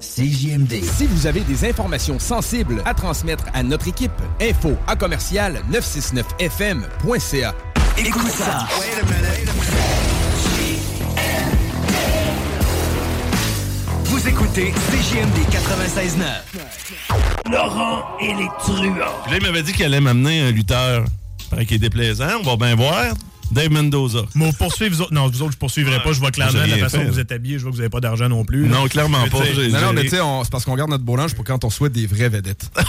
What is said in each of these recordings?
CJMD. Si vous avez des informations sensibles à transmettre à notre équipe, info à commercial 969fm.ca. Écoute ça. Vous écoutez CJMD 96.9. Laurent et les truands. Là, il m'avait dit qu'il allait m'amener un lutteur. Paraît qu'il est déplaisant. On va bien voir. Dave Mendoza. Mais poursuivre vous autres. Non, vous autres, je poursuivrai pas. Je vois clairement la façon que vous là. êtes habillés. Je vois que vous n'avez pas d'argent non plus. là. Non, clairement Mais pas. Non, mais tu sais, c'est parce qu'on garde notre beau linge pour quand on souhaite des vraies vedettes.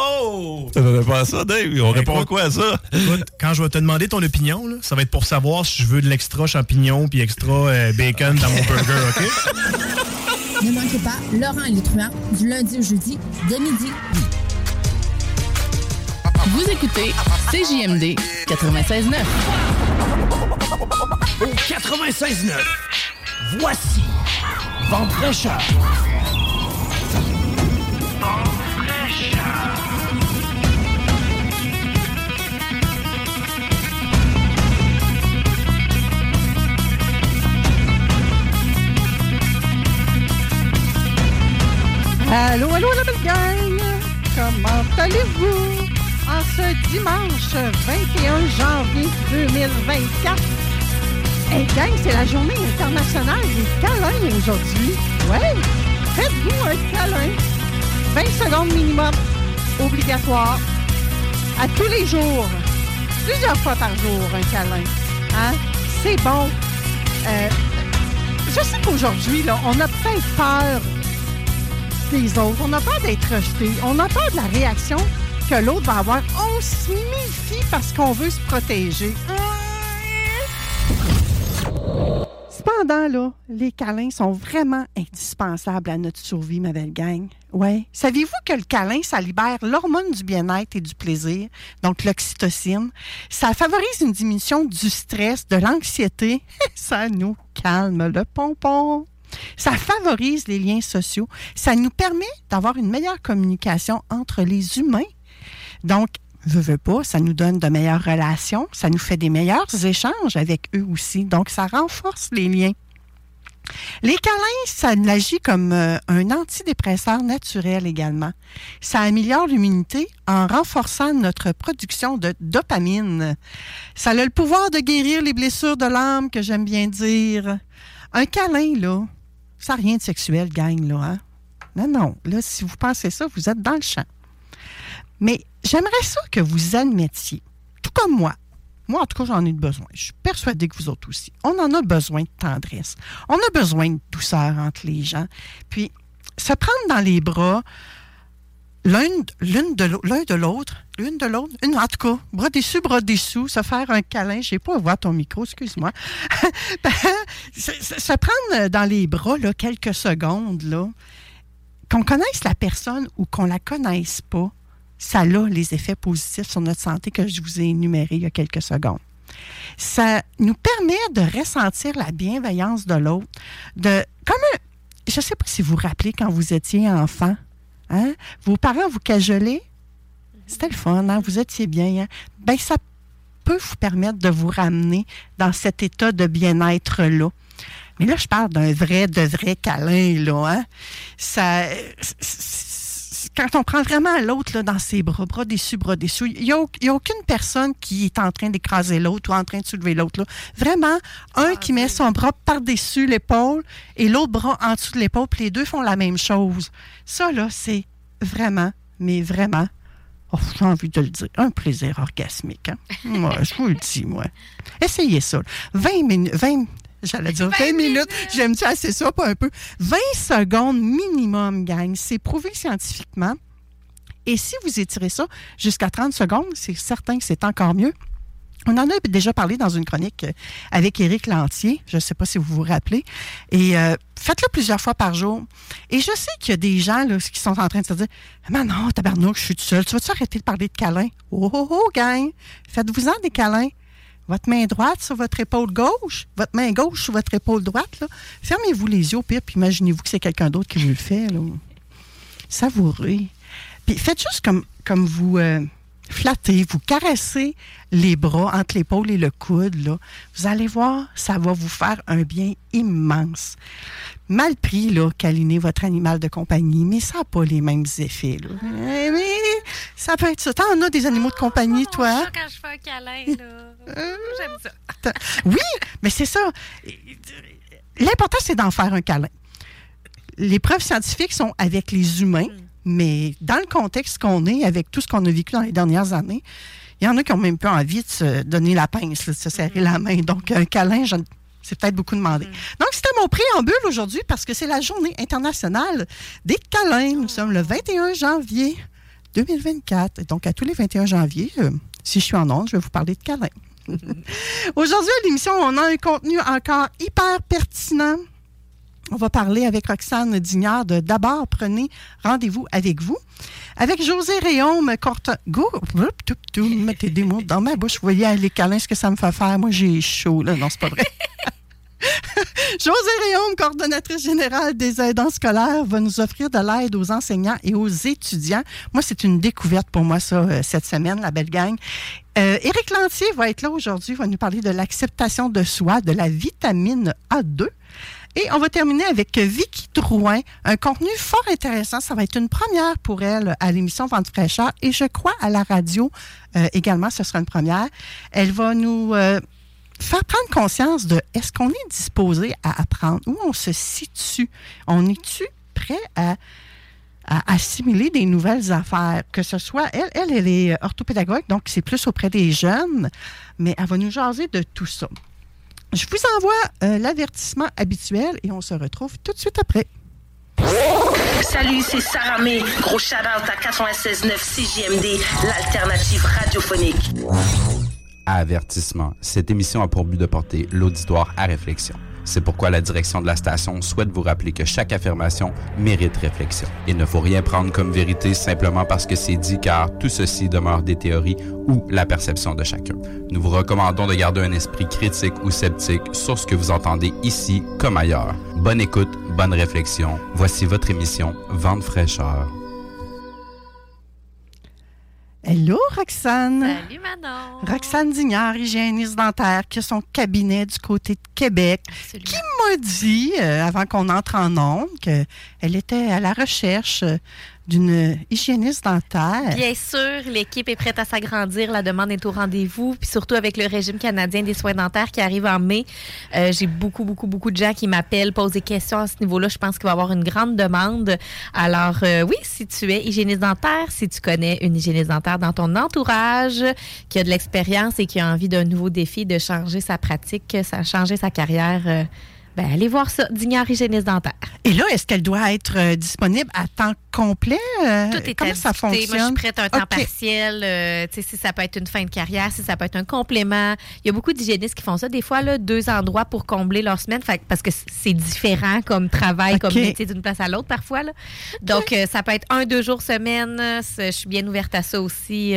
Oh! Ça n'avait pas à ça, Dave. On répond écoute- quoi à ça? Écoute, quand je vais te demander ton opinion, là, ça va être pour savoir si je veux de l'extra champignon puis extra euh, bacon dans mon burger, OK? Ne manquez pas Laurent et les truands du lundi au jeudi dès midi. Vous écoutez CJMD 96.9. Au 96.9, voici Vente fraîcheur. Allô, allô, la belle gang! Comment allez-vous? Ce dimanche 21 janvier 2024. Hey gang, c'est la journée internationale des câlins aujourd'hui. Ouais! Faites-vous un câlin. 20 secondes minimum. Obligatoire. À tous les jours. Plusieurs fois par jour, un câlin. Hein? C'est bon. Euh, je sais qu'aujourd'hui, on a peut-être peur des autres. On a peur d'être rejeté. On a peur de la réaction que l'autre va avoir. On se méfie parce qu'on veut se protéger. Cependant, là, les câlins sont vraiment indispensables à notre survie, ma belle gang. Ouais. Saviez-vous que le câlin, ça libère l'hormone du bien-être et du plaisir, donc l'oxytocine? Ça favorise une diminution du stress, de l'anxiété. Ça nous calme le pompon. Ça favorise les liens sociaux. Ça nous permet d'avoir une meilleure communication entre les humains. Donc, veux, veux pas, ça nous donne de meilleures relations, ça nous fait des meilleurs échanges avec eux aussi. Donc, ça renforce les liens. Les câlins, ça agit comme euh, un antidépresseur naturel également. Ça améliore l'immunité en renforçant notre production de dopamine. Ça a le pouvoir de guérir les blessures de l'âme, que j'aime bien dire. Un câlin, là, ça n'a rien de sexuel, gang, là. Hein? Non, non. Là, si vous pensez ça, vous êtes dans le champ. Mais j'aimerais ça que vous admettiez, tout comme moi. Moi, en tout cas, j'en ai besoin. Je suis persuadée que vous autres aussi. On en a besoin de tendresse. On a besoin de douceur entre les gens. Puis, se prendre dans les bras, l'un de l'autre, l'une de l'autre, une, en tout cas, bras dessus, bras dessous, se faire un câlin. Je n'ai pas à voir ton micro, excuse-moi. Ben, se, prendre dans les bras là, quelques secondes, là, qu'on connaisse la personne ou qu'on la connaisse pas, ça a les effets positifs sur notre santé que je vous ai énumérés il y a quelques secondes. Ça nous permet de ressentir la bienveillance de l'autre, de comme je ne sais pas si vous vous rappelez quand vous étiez enfant, hein? vos parents vous cajolaient, c'était le fun, hein? vous étiez bien. Hein? Ben, ça peut vous permettre de vous ramener dans cet état de bien-être-là. Mais là, je parle d'un vrai, de vrai câlin, là. Hein? Ça, quand on prend vraiment l'autre dans ses bras, bras déçus, bras déçus, il n'y a, aucune personne qui est en train d'écraser l'autre ou en train de soulever l'autre. Vraiment, un qui met son bras par-dessus l'épaule et l'autre bras en dessous de l'épaule, puis les deux font la même chose. Ça, là, c'est vraiment, mais vraiment, oh, j'ai envie de le dire, un plaisir orgasmique. Hein? Moi, je vous le dis, moi. Essayez ça. 20 minutes, 20, j'allais dire 20, minutes, j'aime ça assez ça, pas un peu? 20 secondes minimum, gang. C'est prouvé scientifiquement. Et si vous étirez ça jusqu'à 30 secondes, c'est certain que c'est encore mieux. On en a déjà parlé dans une chronique euh, avec Éric Lantier. Je ne sais pas si vous vous rappelez. Et euh, faites-le plusieurs fois par jour. Et je sais qu'il y a des gens là, qui sont en train de se dire Mais non, tabarnouche, je suis tout seul. Tu vas-tu arrêter de parler de câlins? Oh, oh, oh, gang! Faites-vous-en des câlins. Votre main droite sur votre épaule gauche, votre main gauche sur votre épaule droite. Fermez-vous les yeux pire, puis imaginez-vous que c'est quelqu'un d'autre qui vous le fait. Là. Savourez. Puis faites juste comme, vous euh, flattez, vous caressez les bras entre l'épaule et le coude. Vous allez voir, ça va vous faire un bien immense. Mal pris, là, câliner votre animal de compagnie, mais ça n'a pas les mêmes effets. Là. Eh, mais ça peut être ça. T'en as des animaux de compagnie, toi? quand je fais un câlin, là. J'aime ça. Oui, mais c'est ça. L'important, c'est d'en faire un câlin. Les preuves scientifiques sont avec les humains, mais dans le contexte qu'on est, avec tout ce qu'on a vécu dans les dernières années, il y en a qui ont même pas envie de se donner la pince, là, de se serrer la main. Donc, un câlin, je- c'est peut-être beaucoup demandé. Donc, c'était mon préambule aujourd'hui parce que c'est la journée internationale des câlins. Nous sommes le 21 janvier 2024. Et Donc, à tous les 21 janvier, euh, si je suis en onde, je vais vous parler de câlins. Aujourd'hui, à l'émission, on a un contenu encore hyper pertinent. On va parler avec Roxane Dignard de D'abord, prenez rendez-vous avec vous. Avec José Réaume, Corte... Go... Oup, tout, tout, mettez des mots dans ma bouche. Vous voyez les câlins, ce que ça me fait faire. Moi, j'ai chaud, là. Non, c'est pas vrai. José Réaume, coordonnatrice générale des aidants scolaires, va nous offrir de l'aide aux enseignants et aux étudiants. Moi, c'est une découverte pour moi, ça, euh, cette semaine, la belle gang. Euh, Éric Lantier va être là aujourd'hui, va nous parler de l'acceptation de soi, de la vitamine A2. Et on va terminer avec Vicky Drouin, un contenu fort intéressant. Ça va être une première pour elle à l'émission Vente fraîcheur et je crois à la radio euh, également, ce sera une première. Elle va nous faire prendre conscience de est-ce qu'on est disposé à apprendre, où on se situe? On est-tu prêt à, assimiler des nouvelles affaires? Que ce soit, elle, elle, elle est orthopédagogue, donc c'est plus auprès des jeunes, mais elle va nous jaser de tout ça. Je vous envoie euh, l'avertissement habituel et on se retrouve tout de suite après. Salut, c'est Sarah May. Gros shout-out à 96.9 CJMD, l'alternative radiophonique. Avertissement. Cette émission a pour but de porter l'auditoire à réflexion. C'est pourquoi la direction de la station souhaite vous rappeler que chaque affirmation mérite réflexion. Il ne faut rien prendre comme vérité simplement parce que c'est dit car tout ceci demeure des théories ou la perception de chacun. Nous vous recommandons de garder un esprit critique ou sceptique sur ce que vous entendez ici comme ailleurs. Bonne écoute, bonne réflexion. Voici votre émission Vente fraîcheur. Hello, Roxane. Salut, Manon. Roxane Dignard, hygiéniste dentaire, qui a son cabinet du côté de Québec, qui m'a dit, euh, avant qu'on entre en ondes, qu'elle était à la recherche euh, d'une hygiéniste dentaire. Bien sûr, l'équipe est prête à s'agrandir. La demande est au rendez-vous. Puis surtout avec le régime canadien des soins dentaires qui arrive en mai. Euh, J'ai beaucoup, beaucoup, beaucoup de gens qui m'appellent, posent des questions à ce niveau-là. Je pense qu'il va y avoir une grande demande. Alors, euh, oui, si tu es hygiéniste dentaire, si tu connais une hygiéniste dentaire dans ton entourage, qui a de l'expérience et qui a envie d'un nouveau défi, de changer sa pratique, ça, changer sa carrière, euh, ben, allez voir ça, Dignard hygiéniste dentaire. Et là, est-ce qu'elle doit être euh, disponible à temps complet? Euh, Tout est Comment à ça discuter. fonctionne? Moi, je suis prête à un temps partiel. euh, si ça peut être une fin de carrière, si ça peut être un complément. Il y a beaucoup d'hygiénistes qui font ça. Des fois, là, deux endroits pour combler leur semaine. Fait parce que c'est différent comme travail, comme métier d'une place à l'autre parfois. Là. Donc, ça peut être un, deux jours semaine. Je suis bien ouverte à ça aussi.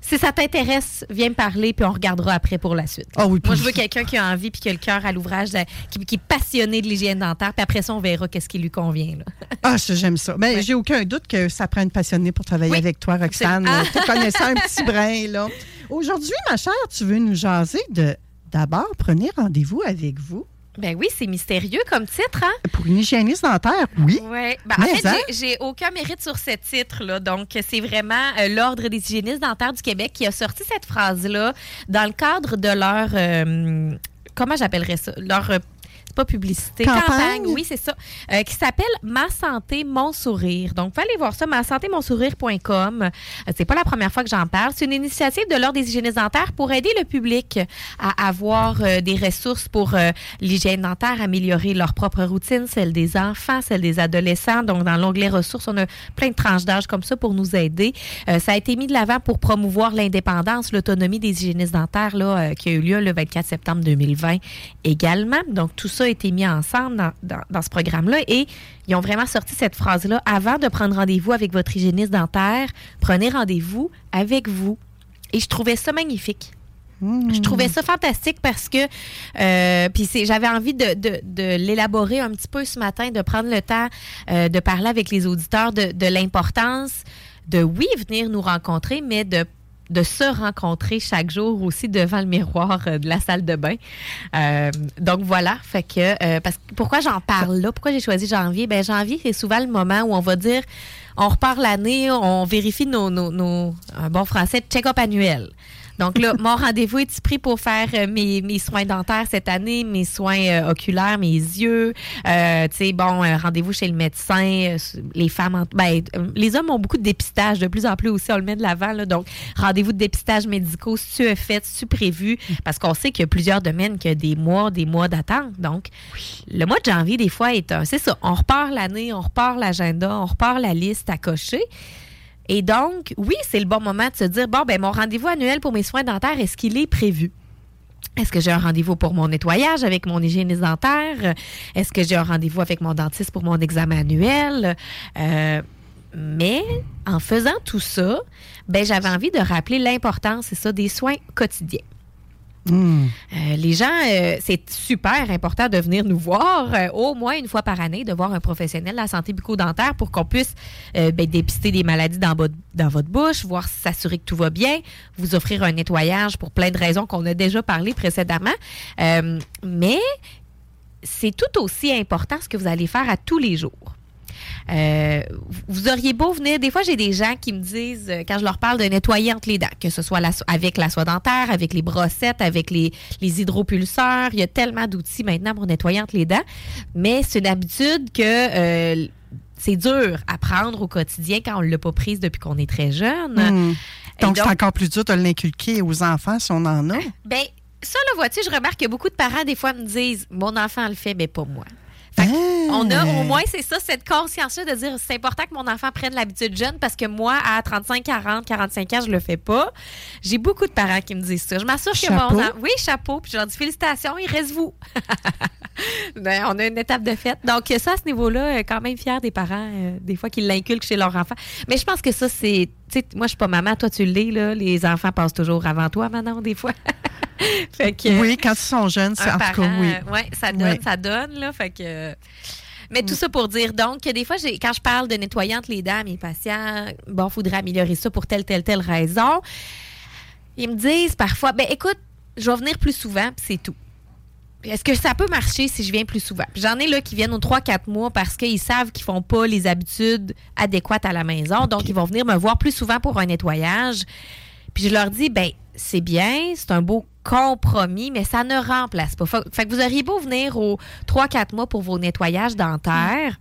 Si ça t'intéresse, viens me parler, puis on regardera après pour la suite. Ah oui, Moi, je veux quelqu'un qui a envie, puis qui a le cœur à l'ouvrage, qui, qui est passionné de l'hygiène dentaire, puis après ça, on verra qu'est-ce qui lui convient. là. Ah, ça, j'aime ça. Mais j'ai aucun doute que ça prend une passionnée pour travailler avec toi, Roxane. Ah. Tu connaissais un petit brin, là. Aujourd'hui, ma chère, tu veux nous jaser de d'abord, prenez rendez-vous avec vous. Ben oui, c'est mystérieux comme titre, hein? Pour une hygiéniste dentaire, oui. Oui. Ben, en fait, hein? j'ai- j'ai aucun mérite sur ce titre-là. Donc, c'est vraiment euh, l'Ordre des hygiénistes dentaires du Québec qui a sorti cette phrase-là dans le cadre de leur. euh, comment j'appellerais ça? Leur. Pas publicité. Campagne? oui, c'est ça. euh, qui s'appelle Ma santé, mon sourire. Donc, vous allez voir ça, ma santé, mon sourire.com. Euh, C'est pas la première fois que j'en parle. C'est une initiative de l'Ordre des hygiénistes dentaires pour aider le public à avoir euh, des ressources pour l'hygiène dentaire, améliorer leur propre routine, celle des enfants, celle des adolescents. Donc, dans l'onglet ressources, on a plein de tranches d'âge comme ça pour nous aider. Ça a été mis de l'avant pour promouvoir l'indépendance, l'autonomie des hygiénistes dentaires là, qui a eu lieu le 24 septembre 2020 également. Donc, tout ça a été mis ensemble dans, dans- dans ce programme-là et ils ont vraiment sorti cette phrase-là. Avant de prendre rendez-vous avec votre hygiéniste dentaire, prenez rendez-vous avec vous. Et je trouvais ça magnifique. Je trouvais ça fantastique parce que euh, puis c'est j'avais envie de, de- de l'élaborer un petit peu ce matin, de prendre le temps euh, de parler avec les auditeurs de, de l'importance de oui venir nous rencontrer, mais de de se rencontrer chaque jour aussi devant le miroir euh, de la salle de bain. Euh, donc voilà, fait que euh, parce pourquoi j'en parle là, pourquoi j'ai choisi janvier? Ben janvier c'est souvent le moment où on va dire on repart l'année, on vérifie nos, nos, nos un bon français check-up annuel. Donc là, mon rendez-vous est pris pour faire euh, mes, soins dentaires cette année, mes soins euh, oculaires, mes yeux? Euh, tu sais, bon, rendez-vous chez le médecin. les femmes, en- ben, les hommes ont beaucoup de dépistage de plus en plus aussi, on le met de l'avant. Donc, rendez-vous de dépistage médicaux, si tu es fait, si tu prévu, parce qu'on sait qu'il y a plusieurs domaines qui ont des mois, des mois d'attente. Donc, le mois de janvier, des fois, est un. C'est ça, on repart l'année, on repart l'agenda, on repart la liste à cocher. Et donc, oui, c'est le bon moment de se dire bon, ben mon rendez-vous annuel pour mes soins dentaires, est-ce qu'il est prévu? Est-ce que j'ai un rendez-vous pour mon nettoyage avec mon hygiéniste dentaire? Est-ce que j'ai un rendez-vous avec mon dentiste pour mon examen annuel? Euh, mais en faisant tout ça, ben j'avais envie de rappeler l'importance, c'est ça, des soins quotidiens. Euh, les gens, euh, c'est super important de venir nous voir euh, au moins une fois par année, de voir un professionnel de la santé bucco-dentaire pour qu'on puisse ben, dépister des maladies dans votre, dans votre bouche, voir s'assurer que tout va bien, vous offrir un nettoyage pour plein de raisons qu'on a déjà parlé précédemment. Mais c'est tout aussi important ce que vous allez faire à tous les jours. Euh, vous auriez beau venir, des fois j'ai des gens qui me disent, euh, quand je leur parle de nettoyer entre les dents, que ce soit la avec la soie dentaire, avec les brossettes, avec les, les hydropulseurs, il y a tellement d'outils maintenant pour nettoyer entre les dents, mais c'est une habitude que euh, c'est dur à prendre au quotidien quand on ne l'a pas prise depuis qu'on est très jeune. Hmm. Donc, c'est encore plus dur de l'inculquer aux enfants si on en a. Ben, ça, là, vois-tu, je remarque que beaucoup de parents, des fois, me disent Mon enfant le fait, mais pas moi. Fait que On a au moins, c'est ça, cette conscience-là de dire c'est important que mon enfant prenne l'habitude jeune parce que moi, à 35, 40, 45 ans, je le fais pas. J'ai beaucoup de parents qui me disent ça. Je m'assure que mon enfant. Oui, chapeau. Puis je leur dis félicitations, il reste vous. Ben, on a une étape de fête. Donc, ça, à ce niveau-là, euh, quand même fier des parents, euh, des fois, qu'ils l'inculquent chez leur enfant. Mais je pense que ça, c'est. Tu sais, moi, je suis pas maman, toi, tu l'es, là. Les enfants passent toujours avant toi, maintenant, des fois. fait que. Oui, quand ils sont jeunes, c'est un en tout cas, parent, oui. euh, ouais, ça donne, ça donne, là. Fait que. Mais tout ça pour dire, donc, que des fois, j'ai- quand je parle de nettoyer entre les dents à mes patients, bon, faudrait améliorer ça pour telle, telle, telle raison. Ils me disent parfois, ben écoute, je vais venir plus souvent, puis c'est tout. Est-ce que ça peut marcher si je viens plus souvent? J'en ai là qui viennent aux 3-4 mois parce qu'ils savent qu'ils font pas les habitudes adéquates à la maison. Donc, ils vont venir me voir plus souvent pour un nettoyage. Puis je leur dis, ben c'est bien, c'est un beau compromis, mais ça ne remplace pas. Fa- Fait que vous auriez beau venir aux 3-4 mois pour vos nettoyages dentaires.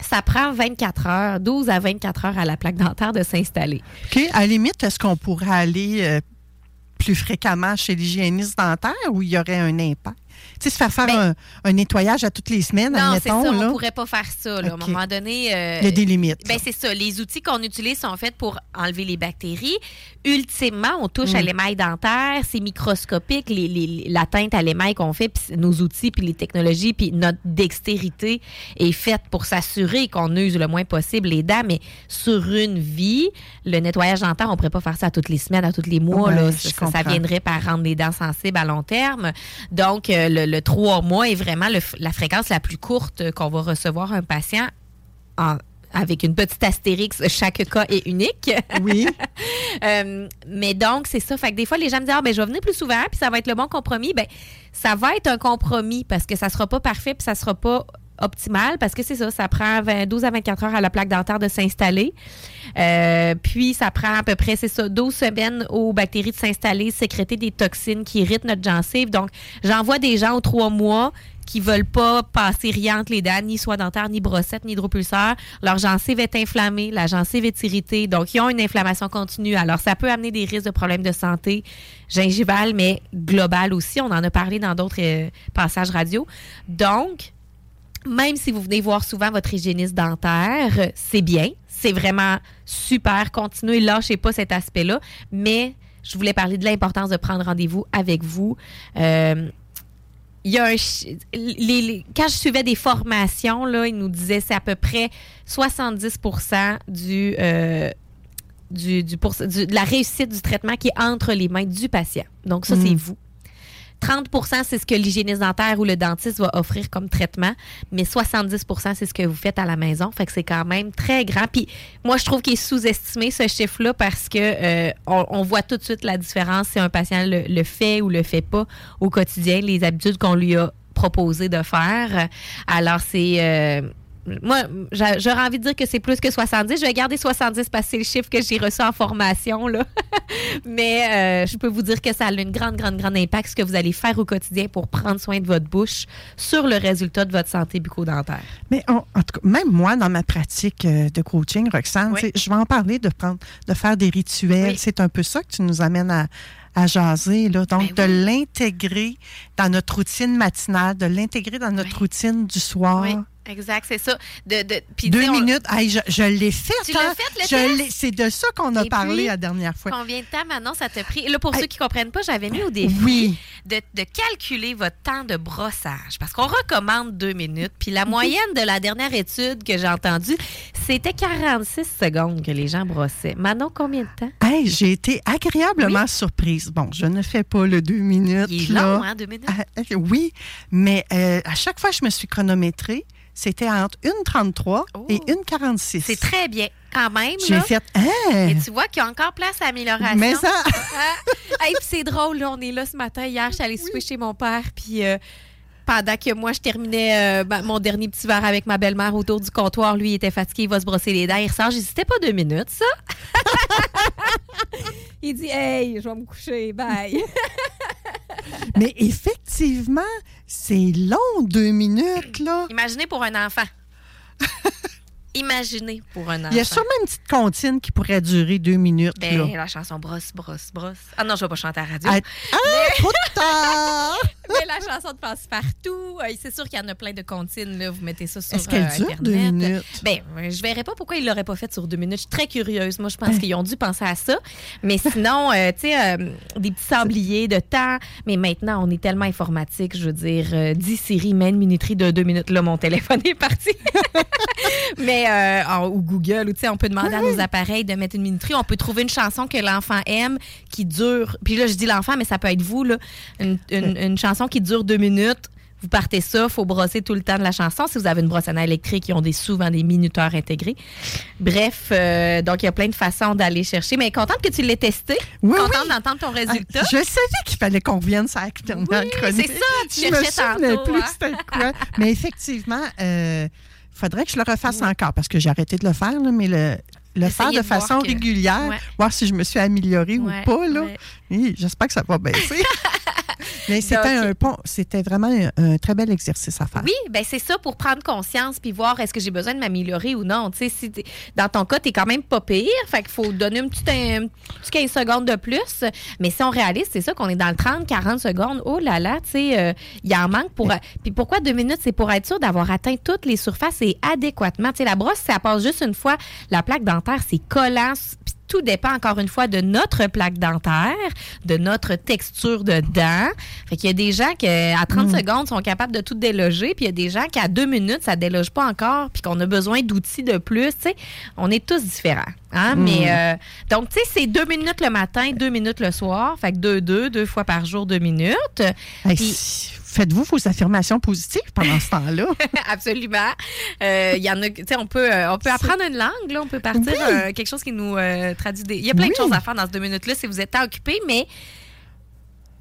Ça prend 24 heures, 12 à 24 heures à la plaque dentaire de s'installer. OK. À la limite, est-ce qu'on pourrait aller euh, plus fréquemment chez l'hygiéniste dentaire ou il y aurait un impact? Tu sais, se faire faire un, un nettoyage à toutes les semaines, Ben Non, c'est ça, admettons, on là. pourrait pas faire ça. là. À un moment donné. euh, Il y a des limites, Ben, là. c'est ça. Les outils qu'on utilise sont faits pour enlever les bactéries. Ultimement, on touche à Mm. l'émail dentaire. C'est microscopique, les- les- l'atteinte à l'émail qu'on fait, puis nos outils, puis les technologies, puis notre dextérité est faite pour s'assurer qu'on use le moins possible les dents. Mais sur une vie, le nettoyage dentaire, on pourrait pas faire ça à toutes les semaines, à tous les mois. Ouais, là. je Ça, viendrait par rendre les dents sensibles à long terme. Donc, euh, le, le trois mois est vraiment le la fréquence la plus courte qu'on va recevoir un patient en- avec une petite astérix, chaque cas est unique. Oui. Euh, mais donc, c'est ça. Fait que des fois, les gens me disent, ah, ben, je vais venir plus souvent, puis ça va être le bon compromis. Ben, ça va être un compromis parce que ça sera pas parfait, puis ça sera pas optimal parce que c'est ça, ça prend 20 12 à 24 heures à la plaque dentaire de s'installer. Euh, puis ça prend à peu près, c'est ça, 12 semaines aux bactéries de s'installer, sécréter des toxines qui irritent notre gencive. Donc, j'envoie des gens aux trois mois qui veulent pas passer rien entre les dents, ni soie dentaire, ni brossette, ni hydropulseur. Leur gencive est inflammée, la gencive est irritée, donc ils ont une inflammation continue. Alors, ça peut amener des risques de problèmes de santé gingivale, mais global aussi. On en a parlé dans d'autres euh, passages radio. Donc, même si vous venez voir souvent votre hygiéniste dentaire, c'est bien. C'est vraiment super. Continuez, lâchez pas cet aspect-là. Mais je voulais parler de l'importance de prendre rendez-vous avec vous. Euh, il y a un, les, les- quand je suivais des formations, là, ils nous disaient c'est à peu près 70 du, euh, du, du, pour- du- de la réussite du traitement qui est entre les mains du patient. Donc, ça, c'est Mm. vous. 30% c'est ce que l'hygiéniste dentaire ou le dentiste va offrir comme traitement, mais 70% c'est ce que vous faites à la maison. Fait que c'est quand même très grand. Puis moi, je trouve qu'il est sous-estimé ce chiffre-là parce que euh, on, voit tout de suite la différence si un patient le, fait ou le fait pas au quotidien, les habitudes qu'on lui a proposé de faire. Alors, c'est... euh, moi, j'a- j'aurais envie de dire que c'est plus que 70. Je vais garder 70 parce que c'est le chiffre que j'ai reçu en formation. Là. Mais euh, je peux vous dire que ça a une grande, grande, grande impact ce que vous allez faire au quotidien pour prendre soin de votre bouche sur le résultat de votre santé bucco-dentaire. Mais on- en tout cas, même moi, dans ma pratique euh, de coaching, Roxane, je vais en parler de prendre, de faire des rituels. C'est un peu ça que tu nous amènes à, à jaser. Là. Donc, Ben de l'intégrer dans notre routine matinale, de l'intégrer dans notre routine du soir. Oui, exact, c'est ça. De, de, puis, tu Deux on- minutes. Hey, je je l'ai fait. Tu hein. fait, le Je test? l'ai- C'est de ça qu'on a Et parlé puis, la dernière fois. Combien de temps maintenant ça t'a pris? Là, pour ceux qui ne comprennent pas, j'avais mis au défi Oui. de, de calculer votre temps de brossage. Parce qu'on recommande deux minutes. Puis la moyenne de la dernière étude que j'ai entendue, c'était 46 secondes que les gens brossaient. Manon, combien de temps? Hey, j'ai été agréablement surprise. Bon, je ne fais pas le deux minutes. Il est là. long, hein, deux minutes? Ah, euh, oui, mais euh, à chaque fois je me suis chronométrée, c'était entre 1,33 et 1,46. C'est très bien, quand même. J'ai fait Hein? Et tu vois qu'il y a encore place à amélioration. Mais ça- Ah, hey, puis c'est drôle, là, on est là ce matin. Hier, je suis allée souper chez mon père, puis euh, pendant que moi, je terminais euh, ma- mon dernier petit verre avec ma belle-mère autour du comptoir, lui, il était fatigué, il va se brosser les dents, il ressort. J'ai dit, c'était pas deux minutes, ça? il dit, hey, je vais me coucher, bye. Mais effectivement, c'est long, deux minutes, là. Imaginez pour un enfant. Imaginez pour un enfant. Il y a sûrement une petite comptine qui pourrait durer deux minutes, Ben, là. la chanson brosse, brosse, brosse. Ah non, je vais pas chanter à la radio. Ah, ah, tard! Mais la chanson de passe-partout, euh, c'est sûr qu'il y en a plein de comptines. Là. Vous mettez ça sur Est-ce qu'elle euh, dure Internet. deux minutes? Ben, euh, je verrais pas pourquoi ils l'auraient pas fait sur deux minutes. Je suis très curieuse. Moi, je pense qu'ils ont dû penser à ça. Mais sinon, euh, tu sais, des petits sabliers de temps. Mais maintenant, on est tellement informatique. Je veux dire, euh, 10 séries, même minuterie de deux minutes. Là, mon téléphone est parti. Mais, ou Google, ou tu sais, on peut demander à nos appareils de mettre une minuterie. On peut trouver une chanson que l'enfant aime qui dure. Puis là, je dis l'enfant, mais ça peut être vous, là. Une, une- une chanson qui dure deux minutes. Vous partez ça, il faut brosser tout le temps de la chanson. Si vous avez une brosse à électrique, ils ont des, souvent des minuteurs intégrés. Bref, euh, donc il y a plein de façons d'aller chercher. Mais contente que tu l'aies testé. Oui, contente oui. d'entendre ton résultat. Ah, Je savais qu'il fallait qu'on revienne sur la chronique. c'est ça, tu Je me cherchais souvenais tantôt, plus hein. c'était quoi. Mais effectivement, il faudrait que je le refasse encore parce que j'ai arrêté de le faire, là, mais le, faire de façon que- régulière, Ouais. voir si je me suis améliorée Ouais, ou pas. Là. ouais. Oui, J'espère que ça va baisser. mais c'était Donc- un pont, c'était vraiment un, un très bel exercice à faire. Oui, ben c'est ça pour prendre conscience puis voir est-ce que j'ai besoin de m'améliorer ou non. Tu sais, si t'es- dans ton cas, t'es quand même pas pire, fait qu'il faut donner un petit, un petit 15 secondes de plus. Mais si on réalise, c'est ça qu'on est dans le 30-40 secondes. Oh là là, tu sais, euh, il en manque pour. Puis pourquoi deux minutes? C'est pour être sûr d'avoir atteint toutes les surfaces et adéquatement. Tu sais, la brosse, ça passe juste une fois. La plaque dentaire, c'est collant. Puis tout dépend encore une fois de notre plaque dentaire, de notre texture de dents. Fait qu'il y a des gens qui, à 30 Mm. secondes, sont capables de tout déloger, puis il y a des gens qui, à deux minutes, ça déloge pas encore, puis qu'on a besoin d'outils de plus. Tu sais, on est tous différents. Hein? Mm. Mais euh, donc, tu sais, c'est deux minutes le matin, deux minutes le soir. Fait que deux, deux, deux fois par jour, deux minutes. Hey, Faites-vous vos affirmations positives pendant ce temps-là? Absolument. Euh, Il y en a, tu sais, on peut, euh, on peut apprendre une langue, là, on peut partir Oui. euh, quelque chose qui nous euh, traduit des. Il y a plein Oui. de choses à faire dans ces deux minutes-là si vous êtes tant occupé, mais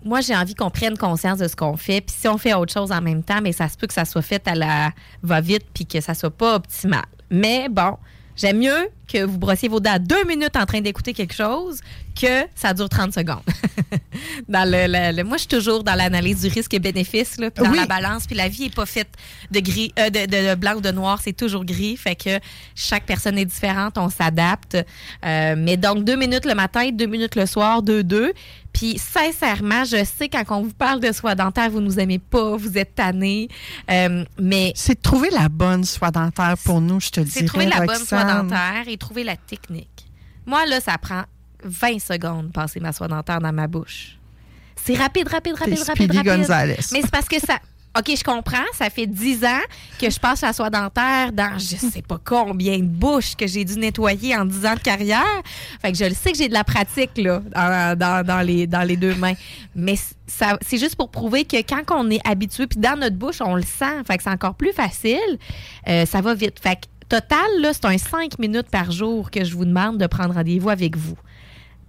moi, j'ai envie qu'on prenne conscience de ce qu'on fait. Puis si on fait autre chose en même temps, mais ça se peut que ça soit fait à la va-vite puis que ça soit pas optimal. Mais bon, j'aime mieux que vous brossiez vos dents deux minutes en train d'écouter quelque chose que ça dure 30 secondes. dans le, le- le- moi, je suis toujours dans l'analyse du risque et bénéfice, là, puis dans Oui. la balance. Puis la vie est pas faite de gris, euh, de, de- de blanc ou de noir, c'est toujours gris. Fait que chaque personne est différente, on s'adapte. Euh, mais donc deux minutes le matin, deux minutes le soir, deux deux. Puis sincèrement, je sais quand on vous parle de soie dentaire, vous nous aimez pas, vous êtes tannés, euh, mais C'est de trouver la bonne soie dentaire pour nous, je te le dis. c'est trouver la bonne soie dentaire et trouver la technique. Moi, là, ça prend 20 secondes de passer ma soie dentaire dans ma bouche. C'est rapide, rapide, rapide, rapide, rapide. Gonzales. Mais c'est parce que ça... OK, je comprends. Ça fait 10 ans que je passe la soie dentaire dans je sais pas combien de bouches que j'ai dû nettoyer en 10 ans de carrière. Fait que je le sais que j'ai de la pratique là, dans, les, deux mains. Mais c'est juste pour prouver que quand on est habitué, puis dans notre bouche, on le sent. Fait que c'est encore plus facile. Euh, ça va vite. Fait que total, c'est un 5 minutes par jour que je vous demande de prendre rendez-vous avec vous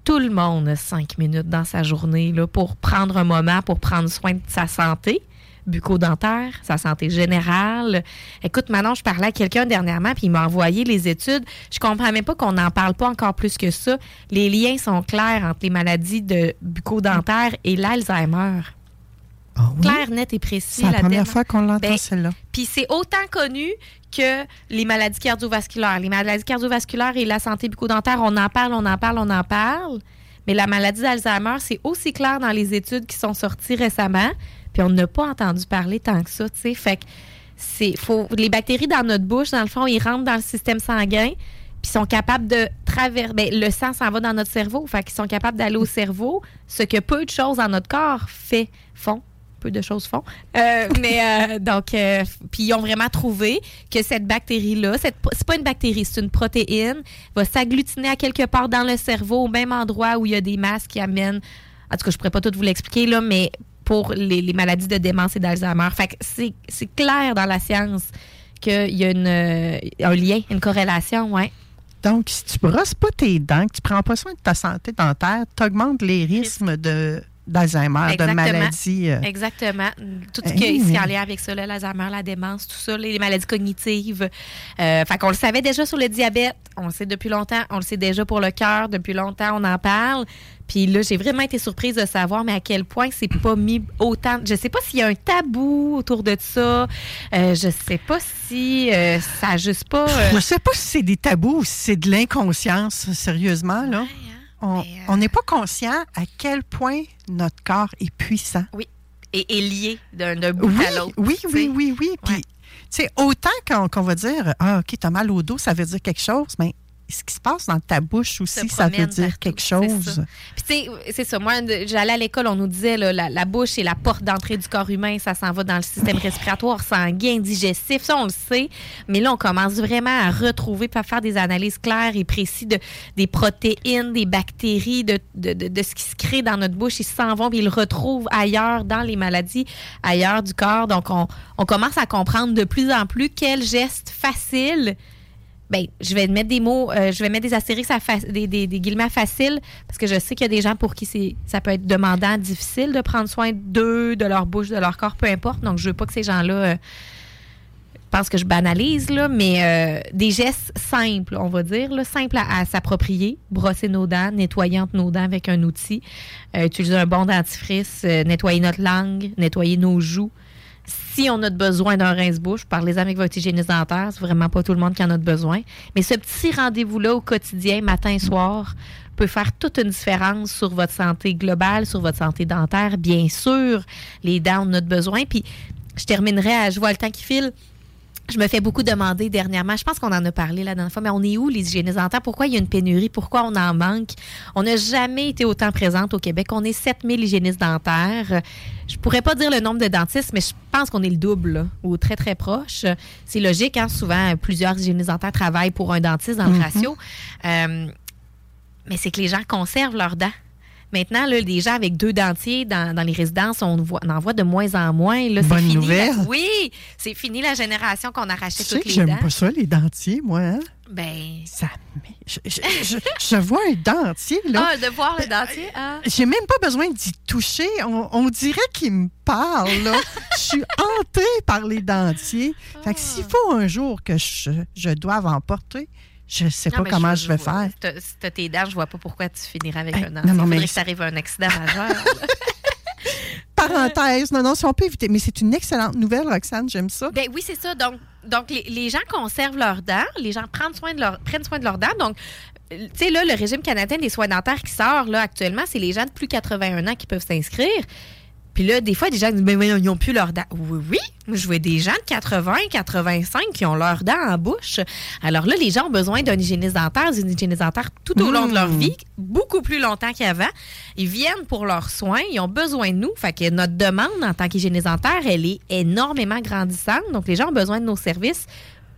tout le monde a cinq minutes dans sa journée là, pour prendre un moment, pour prendre soin de sa santé bucco-dentaire, sa santé générale. Écoute, maintenant, je parlais à quelqu'un dernièrement, puis il m'a envoyé les études. Je comprends même pas qu'on n'en parle pas encore plus que ça. Les liens sont clairs entre les maladies de bucco-dentaire et l'Alzheimer. Clair, net et précis. C'est la la première fois qu'on l'entend, Ben, celle-là. puis c'est autant connu que les maladies cardiovasculaires. Les maladies cardiovasculaires et la santé bucco-dentaire, on en parle, on en parle, on en parle. Mais la maladie d'Alzheimer, c'est aussi clair dans les études qui sont sorties récemment. Puis on n'a pas entendu parler tant que ça, tu sais. Fait que c'est les bactéries dans notre bouche, dans le fond, ils rentrent dans le système sanguin puis sont capables de traverser. Ben, le sang s'en va dans notre cerveau, fait qu'ils sont capables d'aller au cerveau, ce que peu de choses dans notre corps fait, font. Peu de choses font. Euh, mais euh, donc, euh, puis ils ont vraiment trouvé que cette bactérie-là, c'est pas une bactérie, c'est une protéine, va s'agglutiner à quelque part dans le cerveau, au même endroit où il y a des masses qui amènent. En tout cas, je pourrais pas tout vous l'expliquer là, mais pour les, les maladies de démence et d'Alzheimer. Fait que c'est, c'est clair dans la science qu'il y a une, euh, un lien, une corrélation, ouais. Donc, si tu brosses pas tes dents, que tu prends pas soin de ta santé dentaire, tu augmentes les risques de d'Alzheimer, de maladies. euh, Exactement. Tout ce qui est en lien avec ça, l'Alzheimer, la démence, tout ça, les maladies cognitives. Euh, fait qu'on le savait déjà sur le diabète, on le sait depuis longtemps, on le sait déjà pour le cœur, depuis longtemps, on en parle. Puis là, j'ai vraiment été surprise de savoir, mais à quel point c'est pas mis autant. Je sais pas s'il y a un tabou autour de ça. Euh, je sais pas si euh, ça juste pas. euh, Je sais pas si c'est des tabous ou si c'est de l'inconscience, sérieusement. là. On on n'est pas conscient à quel point notre corps est puissant. Oui. Et est lié d'un bout Oui, à l'autre. oui, oui, oui, oui. Puis, tu sais, autant qu'on qu'on va dire, ah, OK, t'as mal au dos, ça veut dire quelque chose, mais ce qui se passe dans ta bouche aussi, ça veut dire quelque chose. Puis tu sais, c'est ça. Moi, j'allais à l'école, on nous disait là, la, la bouche est la porte d'entrée du corps humain. Ça s'en va dans le système respiratoire, sanguin, digestif. Ça, on le sait. Mais là, on commence vraiment à retrouver, à faire des analyses claires et précises de, des protéines, des bactéries, de, de, de- de ce qui se crée dans notre bouche. Ils s'en vont, puis ils le retrouvent ailleurs, dans les maladies, ailleurs du corps. Donc, on, on commence à comprendre de plus en plus quels gestes faciles ben, je vais mettre des mots, euh, je vais mettre des astérix, à des, des, guillemets faciles, parce que je sais qu'il y a des gens pour qui ça peut être demandant, difficile de prendre soin d'eux, de leur bouche, de leur corps, peu importe. Donc, je veux pas que ces gens-là euh, pensent que je banalise, là, mais euh, des gestes simples, on va dire, simples à, à s'approprier. Brosser nos dents, nettoyer nos dents avec un outil, utiliser un bon dentifrice, nettoyer notre langue, nettoyer nos joues. Si on a besoin d'un rince-bouche, parlez-en avec votre hygiéniste dentaire. C'est vraiment pas tout le monde qui en a besoin. Mais ce petit rendez-vous-là au quotidien, matin soir, peut faire toute une différence sur votre santé globale, sur votre santé dentaire. Bien sûr, les dents, on a besoin. Puis, je terminerai à, je vois le temps qui file. Je me fais beaucoup demander dernièrement, je pense qu'on en a parlé la dernière fois, mais on est où les hygiénistes dentaires? Pourquoi il y a une pénurie? Pourquoi on en manque? On n'a jamais été autant présente au Québec. On est 7000 hygiénistes dentaires. Je pourrais pas dire le nombre de dentistes, mais je pense qu'on est le double, là, ou très, très proche. C'est logique, hein? souvent, plusieurs hygiénistes dentaires travaillent pour un dentiste dans le Mhm. ratio. Euh, mais c'est que les gens conservent leurs dents. Maintenant, là, des gens avec deux dentiers dans, dans les résidences, on, voit- on en voit de moins en moins. Là, Bonne fini, nouvelle. oui, c'est fini la génération qu'on arrachait Tu sais toutes que les j'aime dents. pas ça, les dentiers, moi. Hein? Ben. Ça je, je- je- je vois un dentier, là. Ah, de voir le dentier. Ah. J'ai même pas besoin d'y toucher. On, on dirait qu'il me parle, là. Je suis hantée par les dentiers. Fait que s'il faut un jour que je, je doive en porter, je sais Non, pas comment je, vais vois- faire. Si t'as- Si t'as tes dents, je vois pas pourquoi tu finirais avec Hey, un dentier. non, non, mais que c'est- t'arrives à un accident majeur. Parenthèse, non, non, si on peut éviter. Mais c'est une excellente nouvelle, Roxane, j'aime ça. Ben oui, c'est ça. Donc, donc les, les gens conservent leurs dents, les gens prennent soin de, leur, prennent soin de leurs dents. Donc, euh, tu sais, là, le régime canadien des soins dentaires qui sort là, actuellement, c'est les gens de plus de 81 ans qui peuvent s'inscrire. Puis là, des fois, des gens disent, ben, ben, ils n'ont plus leurs dents. Oui, oui. Je vois des gens de 80, 85 qui ont leurs dents en bouche. Alors là, les gens ont besoin d'un hygiéniste dentaire, d'une hygiéniste dentaire tout au long de leur Mmh. vie, beaucoup plus longtemps qu'avant. Ils viennent pour leurs soins, ils ont besoin de nous. Fait que notre demande en tant qu'hygiéniste dentaire, elle est énormément grandissante. Donc, les gens ont besoin de nos services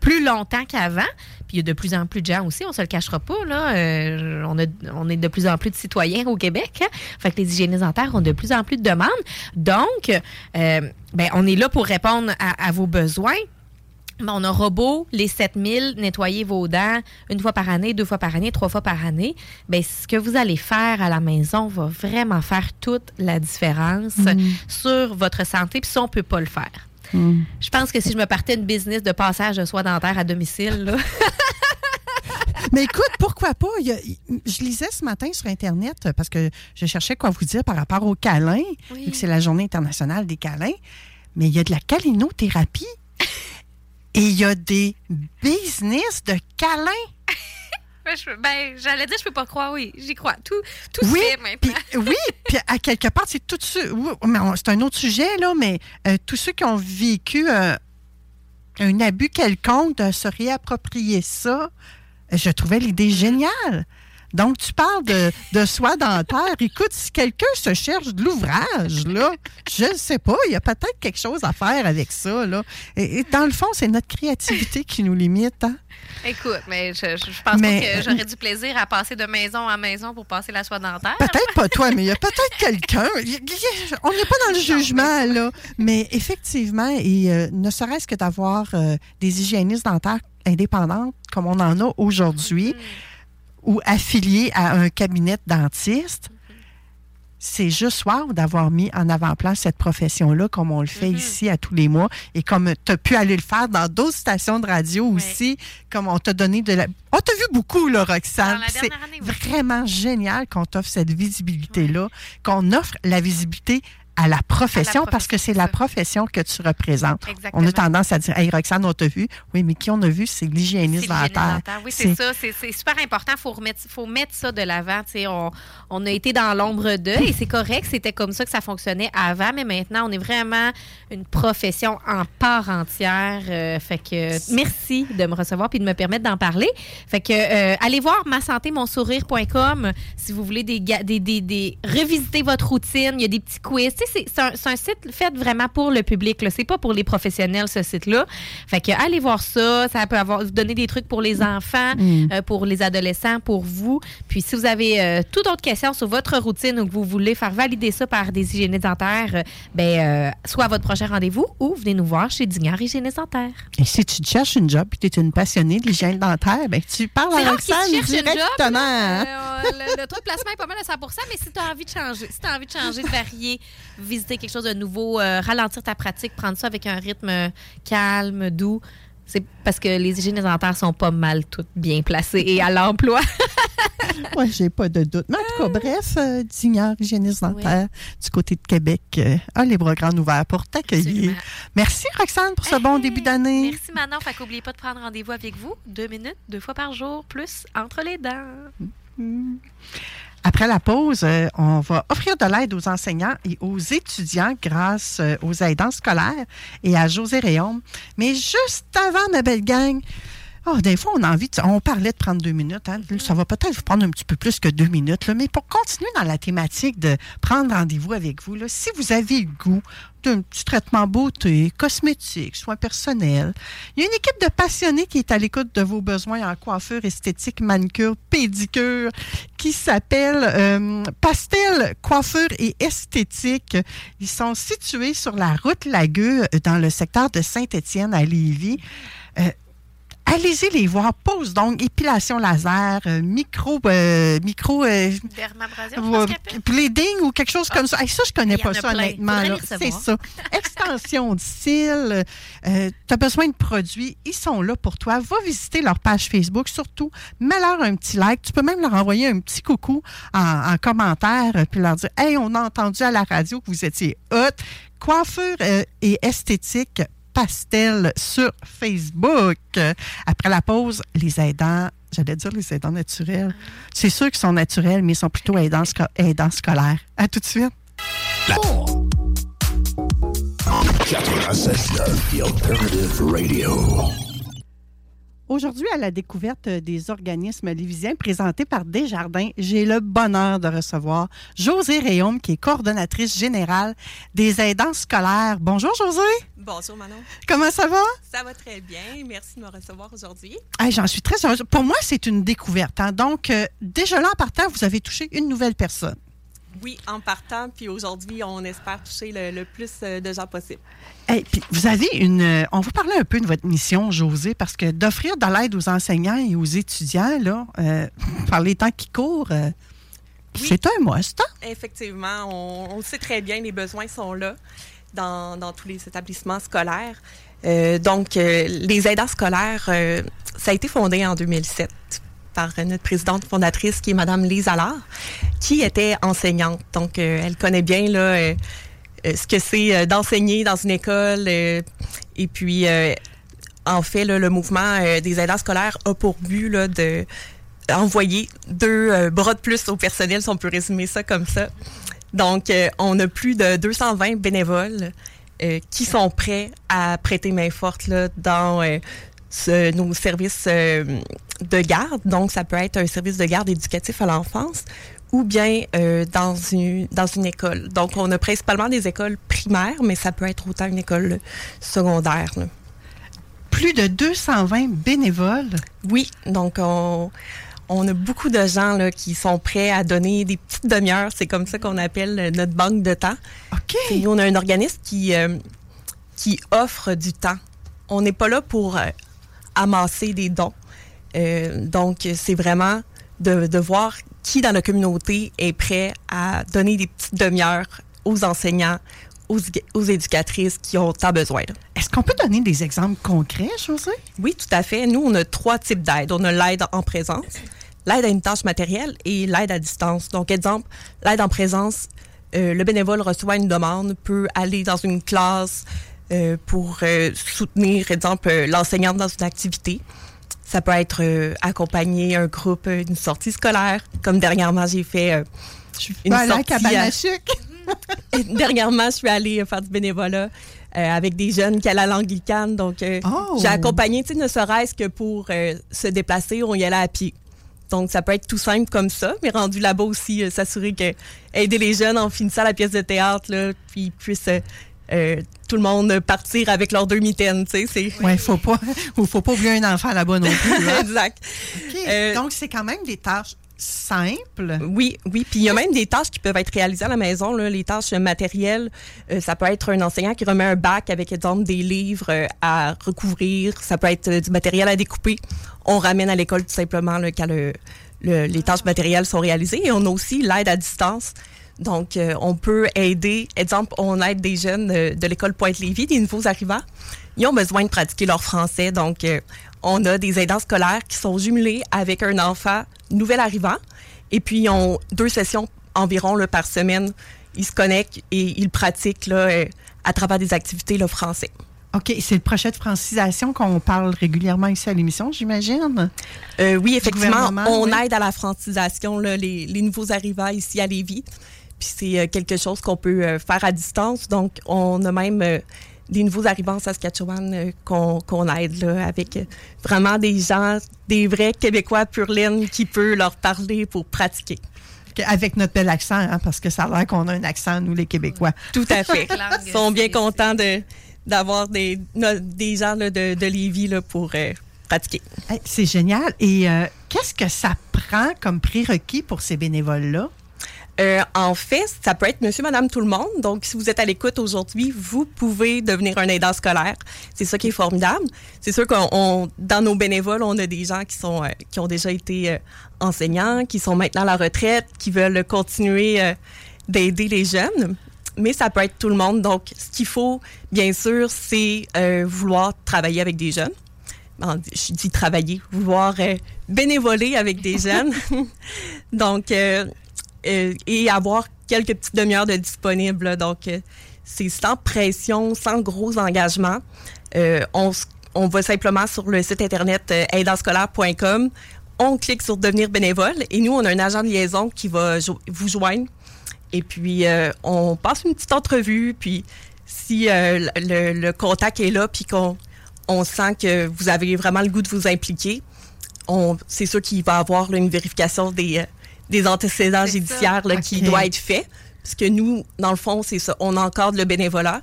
plus longtemps qu'avant. Puis il y a de plus en plus de gens aussi, on se le cachera pas. Là. Euh, on, a, on est de plus en plus de citoyens au Québec. hein. Fait que les hygiénistes dentaires ont de plus en plus de demandes. Donc, euh, ben, on est là pour répondre à, à vos besoins. Mais on aura beau, les 7000, nettoyer vos dents une fois par année, deux fois par année, trois fois par année. Ben, ce que vous allez faire à la maison va vraiment faire toute la différence sur votre santé. Puis ça, on peut pas le faire. Je pense que si je me partais une business de passage de soins dentaires à domicile, là, Mais écoute, pourquoi pas? Il y a- je lisais ce matin sur Internet euh, parce que je cherchais quoi vous dire par rapport aux câlins, Oui. vu que c'est la journée internationale des câlins. Mais il y a de la calinothérapie et il y a des business de câlins. Ben, j'allais dire, je peux pas croire, oui, j'y crois. Tout, tout Oui, se fait maintenant. puis- oui, puis à quelque part, c'est tout ceux. c'est un autre sujet, là, mais euh, tous ceux qui ont vécu euh, un abus quelconque de se réapproprier ça, euh, je trouvais l'idée géniale. Donc, tu parles de, de soie dentaire. Écoute, si quelqu'un se cherche de l'ouvrage, là, je ne sais pas, il y a peut-être quelque chose à faire avec ça, là. Et, et dans le fond, c'est notre créativité qui nous limite, hein? Écoute, mais je, pense Mais- pas que j'aurais du plaisir à passer de maison en maison pour passer la soie dentaire. Peut-être pas toi, mais il y a peut-être quelqu'un. On n'est pas dans le jugement, là. Mais effectivement, et euh, ne serait-ce que d'avoir euh, des hygiénistes dentaires indépendantes comme on en a aujourd'hui, ou affiliés à un cabinet de dentiste, c'est juste wow d'avoir mis en avant-plan cette profession-là comme on le fait ici à tous les mois et comme tu as pu aller le faire dans d'autres stations de radio aussi, comme on t'a donné de la... On t'a vu beaucoup, là, Roxane. C'est oui. vraiment génial qu'on t'offre cette visibilité-là, qu'on offre la visibilité à la profession, parce que c'est la profession que tu représentes. Exactement. On a tendance à dire, hey Roxane, on t'a vu. Oui, mais qui on a vu, c'est l'hygiéniste dentaire. Oui, c'est ça. C'est super important. Il faut, remettre- faut mettre ça de l'avant. On, on a été dans l'ombre d'eux et c'est correct. C'était comme ça que ça fonctionnait avant, mais maintenant, on est vraiment une profession en part entière. Euh, fait que merci de me recevoir puis de me permettre d'en parler. Fait que euh, allez voir masantémonsourire.com si vous voulez des, ga- des, des, des- revisiter votre routine. Il y a des petits quiz. Sais, c'est- un, site fait vraiment pour le public. C'est pas pour les professionnels, ce site-là. Fait que allez voir ça. Ça peut avoir, vous donner des trucs pour les enfants, Mm. euh, pour les adolescents, pour vous. Puis si vous avez euh, toute autre question sur votre routine ou que vous voulez faire valider ça par des hygiénistes dentaires, euh, ben, soit à votre prochain rendez-vous ou venez nous voir chez Dignard Hygiéniste Dentaire. Et si tu te cherches une job et tu es une passionnée de l'hygiène dentaire, ben, tu parles à Roxane job, directement. hein? Le, le taux de placement est pas mal à 100 mais si tu as envie de changer, si tu as envie de changer, de varier, visiter quelque chose de nouveau, euh, ralentir ta pratique, prendre ça avec un rythme euh, calme, doux, c'est parce que les hygiénistes dentaires sont pas mal toutes bien placées et à l'emploi. Oui, j'ai pas de doute. Mais en tout cas, bref, euh, Dignard, hygiéniste dentaire du côté de Québec, euh, a les bras grands ouverts pour t'accueillir. Merci, Roxane, pour ce bon début d'année. Merci Manon, fait qu'oubliez pas de prendre rendez-vous avec vous deux minutes, deux fois par jour, plus entre les dents. Mm. Après la pause, euh, on va offrir de l'aide aux enseignants et aux étudiants grâce euh, aux aidants scolaires et à José Réaume. Mais juste avant, ma belle gang, oh, des fois, on a envie, de, on parlait de prendre deux minutes. hein. Ça va peut-être vous prendre un petit peu plus que deux minutes, là, mais pour continuer dans la thématique de prendre rendez-vous avec vous, là, si vous avez le goût d'un petit traitement beauté, cosmétique, soins personnels, il y a une équipe de passionnés qui est à l'écoute de vos besoins en coiffure, esthétique, manucure, pédicure, qui s'appelle euh, Pastel Coiffure et Esthétique. Ils sont situés sur la route Lagueux, dans le secteur de Saint-Étienne à Lévis. Euh, Allez-y les voir. Pose donc épilation laser, euh, micro, euh, micro, euh, euh, bleeding ou quelque chose comme ça. Hey, ça, je connais pas ça, plein. honnêtement. C'est ça. Extension de cils. tu as besoin de produits. Ils sont là pour toi. Va visiter leur page Facebook. Surtout, mets-leur un petit like. Tu peux même leur envoyer un petit coucou en, en commentaire euh, puis leur dire Hey, on a entendu à la radio que vous étiez hot. Coiffure euh, et esthétique pastel sur Facebook. Après la pause, les aidants, j'allais dire les aidants naturels. C'est sûr qu'ils sont naturels, mais ils sont plutôt aidants, sco- aidants scolaires. À tout de suite. La... 96.9, The Alternative Radio. Aujourd'hui, à la découverte des organismes lévisiens présentés par Desjardins, j'ai le bonheur de recevoir José Réaume, qui est coordonnatrice générale des aidants scolaires. Bonjour, José. Bonjour Manon. Comment ça va? Ça va très bien. Merci de me recevoir aujourd'hui. J'en suis très heureuse. Pour moi, c'est une découverte. hein. Donc, euh, déjà là, en partant, vous avez touché une nouvelle personne. Oui, en partant, puis aujourd'hui, on espère toucher le, le plus euh, de gens possible. Hey, puis vous avez une. euh, On va parler un peu de votre mission, José, parce que d'offrir de l'aide aux enseignants et aux étudiants, là, euh, par les temps qui courent, euh, c'est un must. hein? Effectivement, on, on sait très bien, les besoins sont là dans, dans tous les établissements scolaires. Euh, donc, les aidants scolaires, ça a été fondé en 2007 par euh, notre présidente fondatrice qui est Madame Lise Allard, qui était enseignante. Donc, euh, elle connaît bien là, euh, ce que c'est d'enseigner dans une école. et puis, en fait, le mouvement des aidants scolaires a pour but là, de envoyer deux bras de plus au personnel, si on peut résumer ça comme ça. Donc, on a plus de 220 bénévoles qui sont prêts à prêter main forte là, dans ce- nos services euh, de garde. Donc, ça peut être un service de garde éducatif à l'enfance ou bien euh, dans, une, dans une école. Donc, on a principalement des écoles primaires, mais ça peut être autant une école secondaire. là. Plus de 220 bénévoles. Oui, donc on, on a beaucoup de gens là, qui sont prêts à donner des petites demi-heures. C'est comme ça qu'on appelle notre banque de temps. OK. Et on a un organisme qui, euh, qui offre du temps. On n'est pas là pour euh, amasser des dons. Euh, donc, c'est vraiment de, de voir qui dans la communauté est prêt à donner des petites demi-heures aux enseignants, aux, aux éducatrices qui ont tant besoin. Est-ce qu'on peut donner des exemples concrets, José? Oui, tout à fait. Nous, on a trois types d'aide. On a l'aide en présence, l'aide à une tâche matérielle et l'aide à distance. Donc, exemple, l'aide en présence, euh, le bénévole reçoit une demande, peut aller dans une classe euh, pour euh, soutenir, exemple, euh, l'enseignante dans une activité. Ça peut être euh, accompagner un groupe d'une sortie scolaire, comme dernièrement, j'ai fait une sortie à-. Dernièrement, je suis allée faire du bénévolat euh, avec des jeunes qui allaient à l'Anglicane. Donc, euh, Oh! j'ai accompagné, tu sais, ne serait-ce que pour euh, se déplacer, on y allait à pied. Donc, ça peut être tout simple comme ça, mais rendu là-bas aussi, s'assurer que aider les jeunes en finissant la pièce de théâtre, là, puis ils puissent euh, tout le monde partir avec leurs deux mitaines, tu sais. Oui, faut pas, ou faut pas oublier un enfant là-bas non plus. exact. Euh, Donc, c'est quand même des tâches simples. Oui, oui. Puis il y a même des tâches qui peuvent être réalisées à la maison. Là. Les tâches matérielles, euh, ça peut être un enseignant qui remet un bac avec, exemple, des livres euh, à recouvrir. Ça peut être euh, du matériel à découper. On ramène à l'école tout simplement là, quand le- le- les tâches matérielles sont réalisées. Et on a aussi l'aide à distance. Donc, euh, on peut aider, exemple, on aide des jeunes euh, de l'école Pointe-Lévis, des nouveaux arrivants. Ils ont besoin de pratiquer leur français. Donc, euh, on a des aidants scolaires qui sont jumelés avec un enfant nouvel arrivant. Et puis, ils ont deux sessions environ là, par semaine. Ils se connectent et ils pratiquent là, euh, à travers des activités le français. OK, c'est le projet de francisation qu'on parle régulièrement ici à l'émission, j'imagine? Euh, oui, effectivement, on oui. aide à la francisation, là, les, les nouveaux arrivants ici à Lévis. Puis c'est euh, quelque chose qu'on peut euh, faire à distance. Donc, on a même euh, des nouveaux arrivants en Saskatchewan euh, qu'on aide là, avec euh, vraiment des gens, des vrais Québécois pur laine qui peuvent leur parler pour pratiquer. Avec notre bel accent, hein, parce que ça a l'air qu'on a un accent, nous, les Québécois. Tout à fait. Ils sont bien contents de d'avoir des, no- des gens là, de, de Lévis là, pour euh, pratiquer. Hey, C'est génial. Et euh, qu'est-ce que ça prend comme prérequis pour ces bénévoles-là? Euh, en fait, ça peut être monsieur, madame, tout le monde. Donc, si vous êtes à l'écoute aujourd'hui, vous pouvez devenir un aidant scolaire. C'est ça qui est formidable. C'est sûr qu'on, on- dans nos bénévoles, on a des gens qui sont, euh, qui ont déjà été euh, enseignants, qui sont maintenant à la retraite, qui veulent continuer d'aider les jeunes. Mais ça peut être tout le monde. Donc, ce qu'il faut, bien sûr, c'est vouloir travailler avec des jeunes. Je dis travailler, vouloir bénévoler avec des jeunes. Donc, euh, et avoir quelques petites demi-heures de disponibles. Donc, euh, c'est sans pression, sans gros engagement. Euh, on, on va simplement sur le site internet aidanscolaire.com. On clique sur devenir bénévole et nous, on a un agent de liaison qui va vous joindre. Et puis, on passe une petite entrevue. Puis, si le, contact est là, puis qu'on on sent que vous avez vraiment le goût de vous impliquer, c'est sûr qu'il va y avoir une vérification des, des antécédents judiciaires là, qui doit être fait. Parce que nous, dans le fond, c'est ça. On encadre le bénévolat.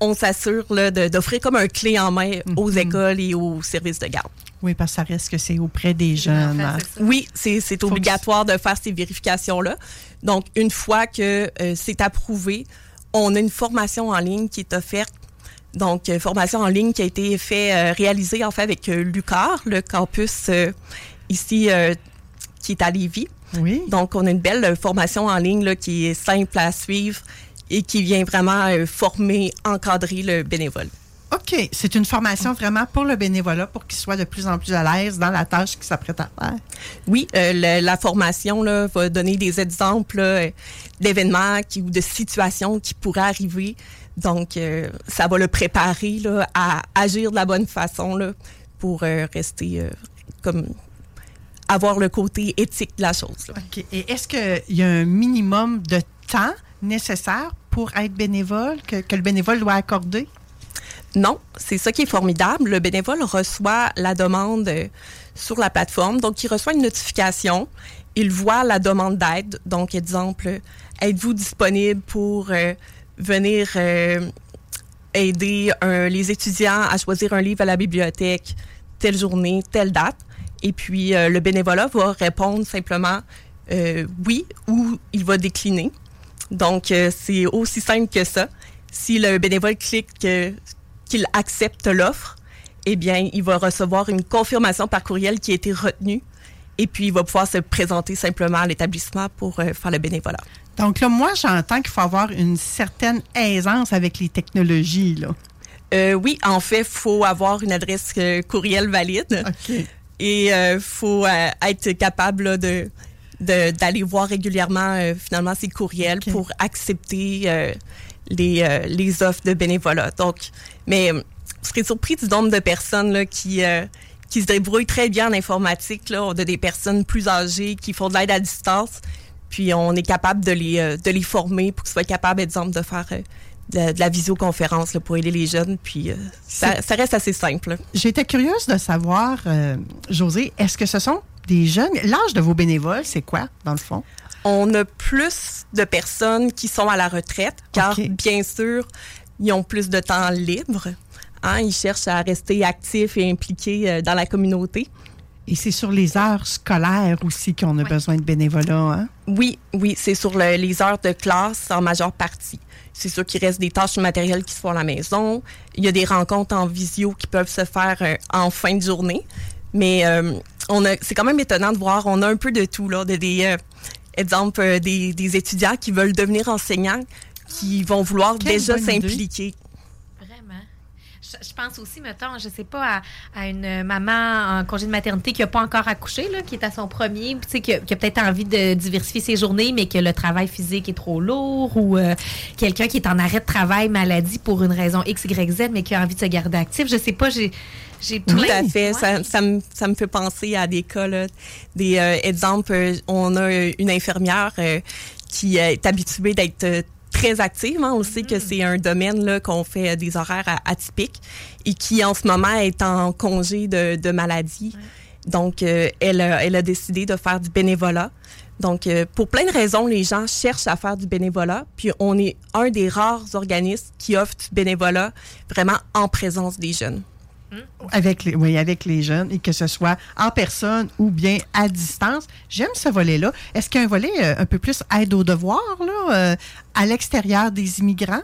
On s'assure d'offrir comme un clé en main aux écoles et aux services de garde. Oui, parce que ça reste que c'est auprès des jeunes. hein. Oui, c'est c'est obligatoire de faire ces vérifications-là. Donc, une fois que euh, c'est approuvé, on a une formation en ligne qui est offerte. Donc, euh, formation en ligne qui a été fait, euh, réalisée en fait avec euh, l'UCAR, le campus euh, ici euh, qui est à Lévis. Oui. Donc, on a une belle euh, formation en ligne là, qui est simple à suivre et qui vient vraiment euh, former, encadrer le bénévole. OK, c'est une formation vraiment pour le bénévolat pour qu'il soit de plus en plus à l'aise dans la tâche qu'il s'apprête à faire. Oui, euh, la formation là, va donner des exemples là, d'événements qui, ou de situations qui pourraient arriver. Donc, euh, ça va le préparer là, à agir de la bonne façon là, pour euh, rester comme avoir le côté éthique de la chose. là. OK. Et est-ce qu'il y a un minimum de temps nécessaire pour être bénévole, que, que le bénévole doit accorder? Non, c'est ça qui est formidable. Le bénévole reçoit la demande euh, sur la plateforme. Donc, il reçoit une notification. Il voit la demande d'aide. Donc, exemple, êtes-vous disponible pour euh, venir euh, aider un- les étudiants à choisir un livre à la bibliothèque, telle journée, telle date? Et puis, euh, le bénévolat va répondre simplement euh, oui ou il va décliner. Donc, euh, c'est aussi simple que ça. Si le bénévole clique qu'il accepte l'offre, eh bien, il va recevoir une confirmation par courriel qui a été retenue. Et puis, il va pouvoir se présenter simplement à l'établissement pour faire le bénévolat. Donc là, moi, j'entends qu'il faut avoir une certaine aisance avec les technologies. Là. Euh, oui, en fait, il faut avoir une adresse courriel valide. Et il faut euh, être capable là, de d'aller voir régulièrement euh, finalement ces courriels pour accepter euh, les, euh, les offres de bénévolat. Donc, mais euh, vous serez surpris du nombre de personnes là, qui, euh, qui se débrouillent très bien en informatique. Là. On a des personnes plus âgées qui font de l'aide à distance. Puis on est capable de les, euh, de les former pour qu'ils soient capables, exemple, de faire euh, de, de la visioconférence là, pour aider les jeunes. Puis euh, ça, ça reste assez simple. J'étais curieuse de savoir, euh, José, est-ce que ce sont des jeunes? L'âge de vos bénévoles, c'est quoi, dans le fond? On a plus de personnes qui sont à la retraite, car bien sûr, ils ont plus de temps libre. Hein, ils cherchent à rester actifs et impliqués euh, dans la communauté. Et c'est sur les heures scolaires aussi qu'on a besoin de bénévolat, hein? Oui, oui, c'est sur le- les heures de classe en majeure partie. C'est sûr qu'il reste des tâches matérielles qui se font à la maison. Il y a des rencontres en visio qui peuvent se faire euh, en fin de journée. Mais euh, on a, c'est quand même étonnant de voir, on a un peu de tout, là, de des, euh, exemple, euh, des, des étudiants qui veulent devenir enseignants, qui vont vouloir Quelle déjà s'impliquer. Je pense aussi, mettons, je sais pas, à, à une maman en congé de maternité qui n'a pas encore accouché, là, qui est à son premier, tu sais, qui a, qui a peut-être envie de diversifier ses journées, mais que le travail physique est trop lourd, ou euh, quelqu'un qui est en arrêt de travail, maladie pour une raison X, Y, Z, mais qui a envie de se garder actif. Je sais pas, j'ai. J'ai Tout à fait. Ouais. Ça, ça me, ça me fait penser à des cas, là, des euh, exemples. euh, On a une infirmière euh, qui est habituée d'être très active. hein. On sait que c'est un domaine là, qu'on fait euh, des horaires a- atypiques et qui, en ce moment, est en congé de, de maladie. Donc, euh, elle, a, elle a décidé de faire du bénévolat. Donc, euh, pour plein de raisons, les gens cherchent à faire du bénévolat. Puis, on est un des rares organismes qui offre du bénévolat vraiment en présence des jeunes. Avec les, oui, avec les jeunes, et que ce soit en personne ou bien à distance. J'aime ce volet-là. Est-ce qu'il y a un volet euh, un peu plus aide aux devoirs, là, euh, à l'extérieur des immigrants?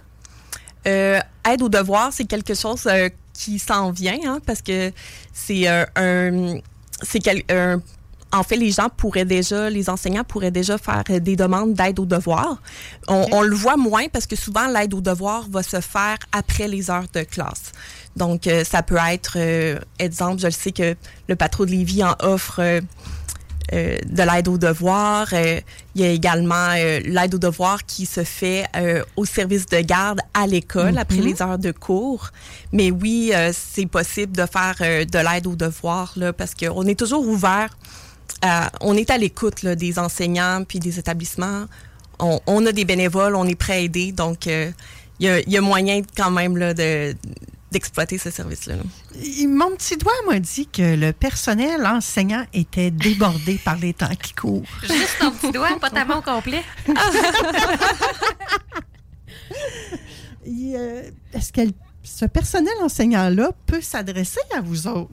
Euh, aide aux devoirs, c'est quelque chose qui s'en vient, hein, parce que c'est c'est un- en fait, les gens pourraient déjà, les enseignants pourraient déjà faire euh, des demandes d'aide aux devoirs. On, on le voit moins parce que souvent l'aide aux devoirs va se faire après les heures de classe. Donc, euh, ça peut être, euh, exemple, je le sais que le patron de Lévis en offre. euh, euh, de l'aide aux devoirs. Euh, il y a également l'aide aux devoirs qui se fait euh, au service de garde à l'école Mhm. après les heures de cours. Mais oui, euh, c'est possible de faire de l'aide aux devoirs là, parce qu'on est toujours ouvert. À- on est à l'écoute des enseignants puis des établissements. On, on a des bénévoles, on est prêt à aider. Donc, euh, il y, a, il y a moyen quand même là, de d'exploiter ce service-là. Mon petit doigt m'a dit que le personnel enseignant était débordé par les temps qui courent. Juste ton petit doigt, pas ta main au complet. Et, euh, Est-ce que ce personnel enseignant-là peut s'adresser à vous autres?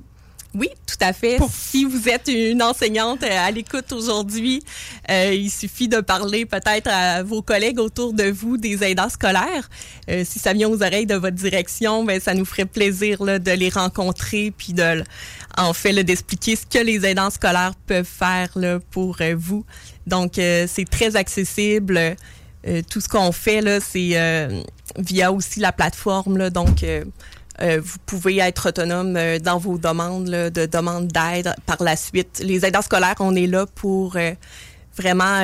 Oui, tout à fait. Si vous êtes une enseignante euh, à l'écoute aujourd'hui, euh, il suffit de parler peut-être à vos collègues autour de vous des aidants scolaires. Euh, si ça vient aux oreilles de votre direction, ben ça nous ferait plaisir là, de les rencontrer puis de en fait d'expliquer ce que les aidants scolaires peuvent faire là, pour euh, vous. Donc euh, c'est très accessible. Euh, tout ce qu'on fait là, c'est euh, via aussi la plateforme là, donc euh, vous pouvez être autonome euh, dans vos demandes de demandes d'aide par la suite. Les aidants scolaires, on est là pour euh, vraiment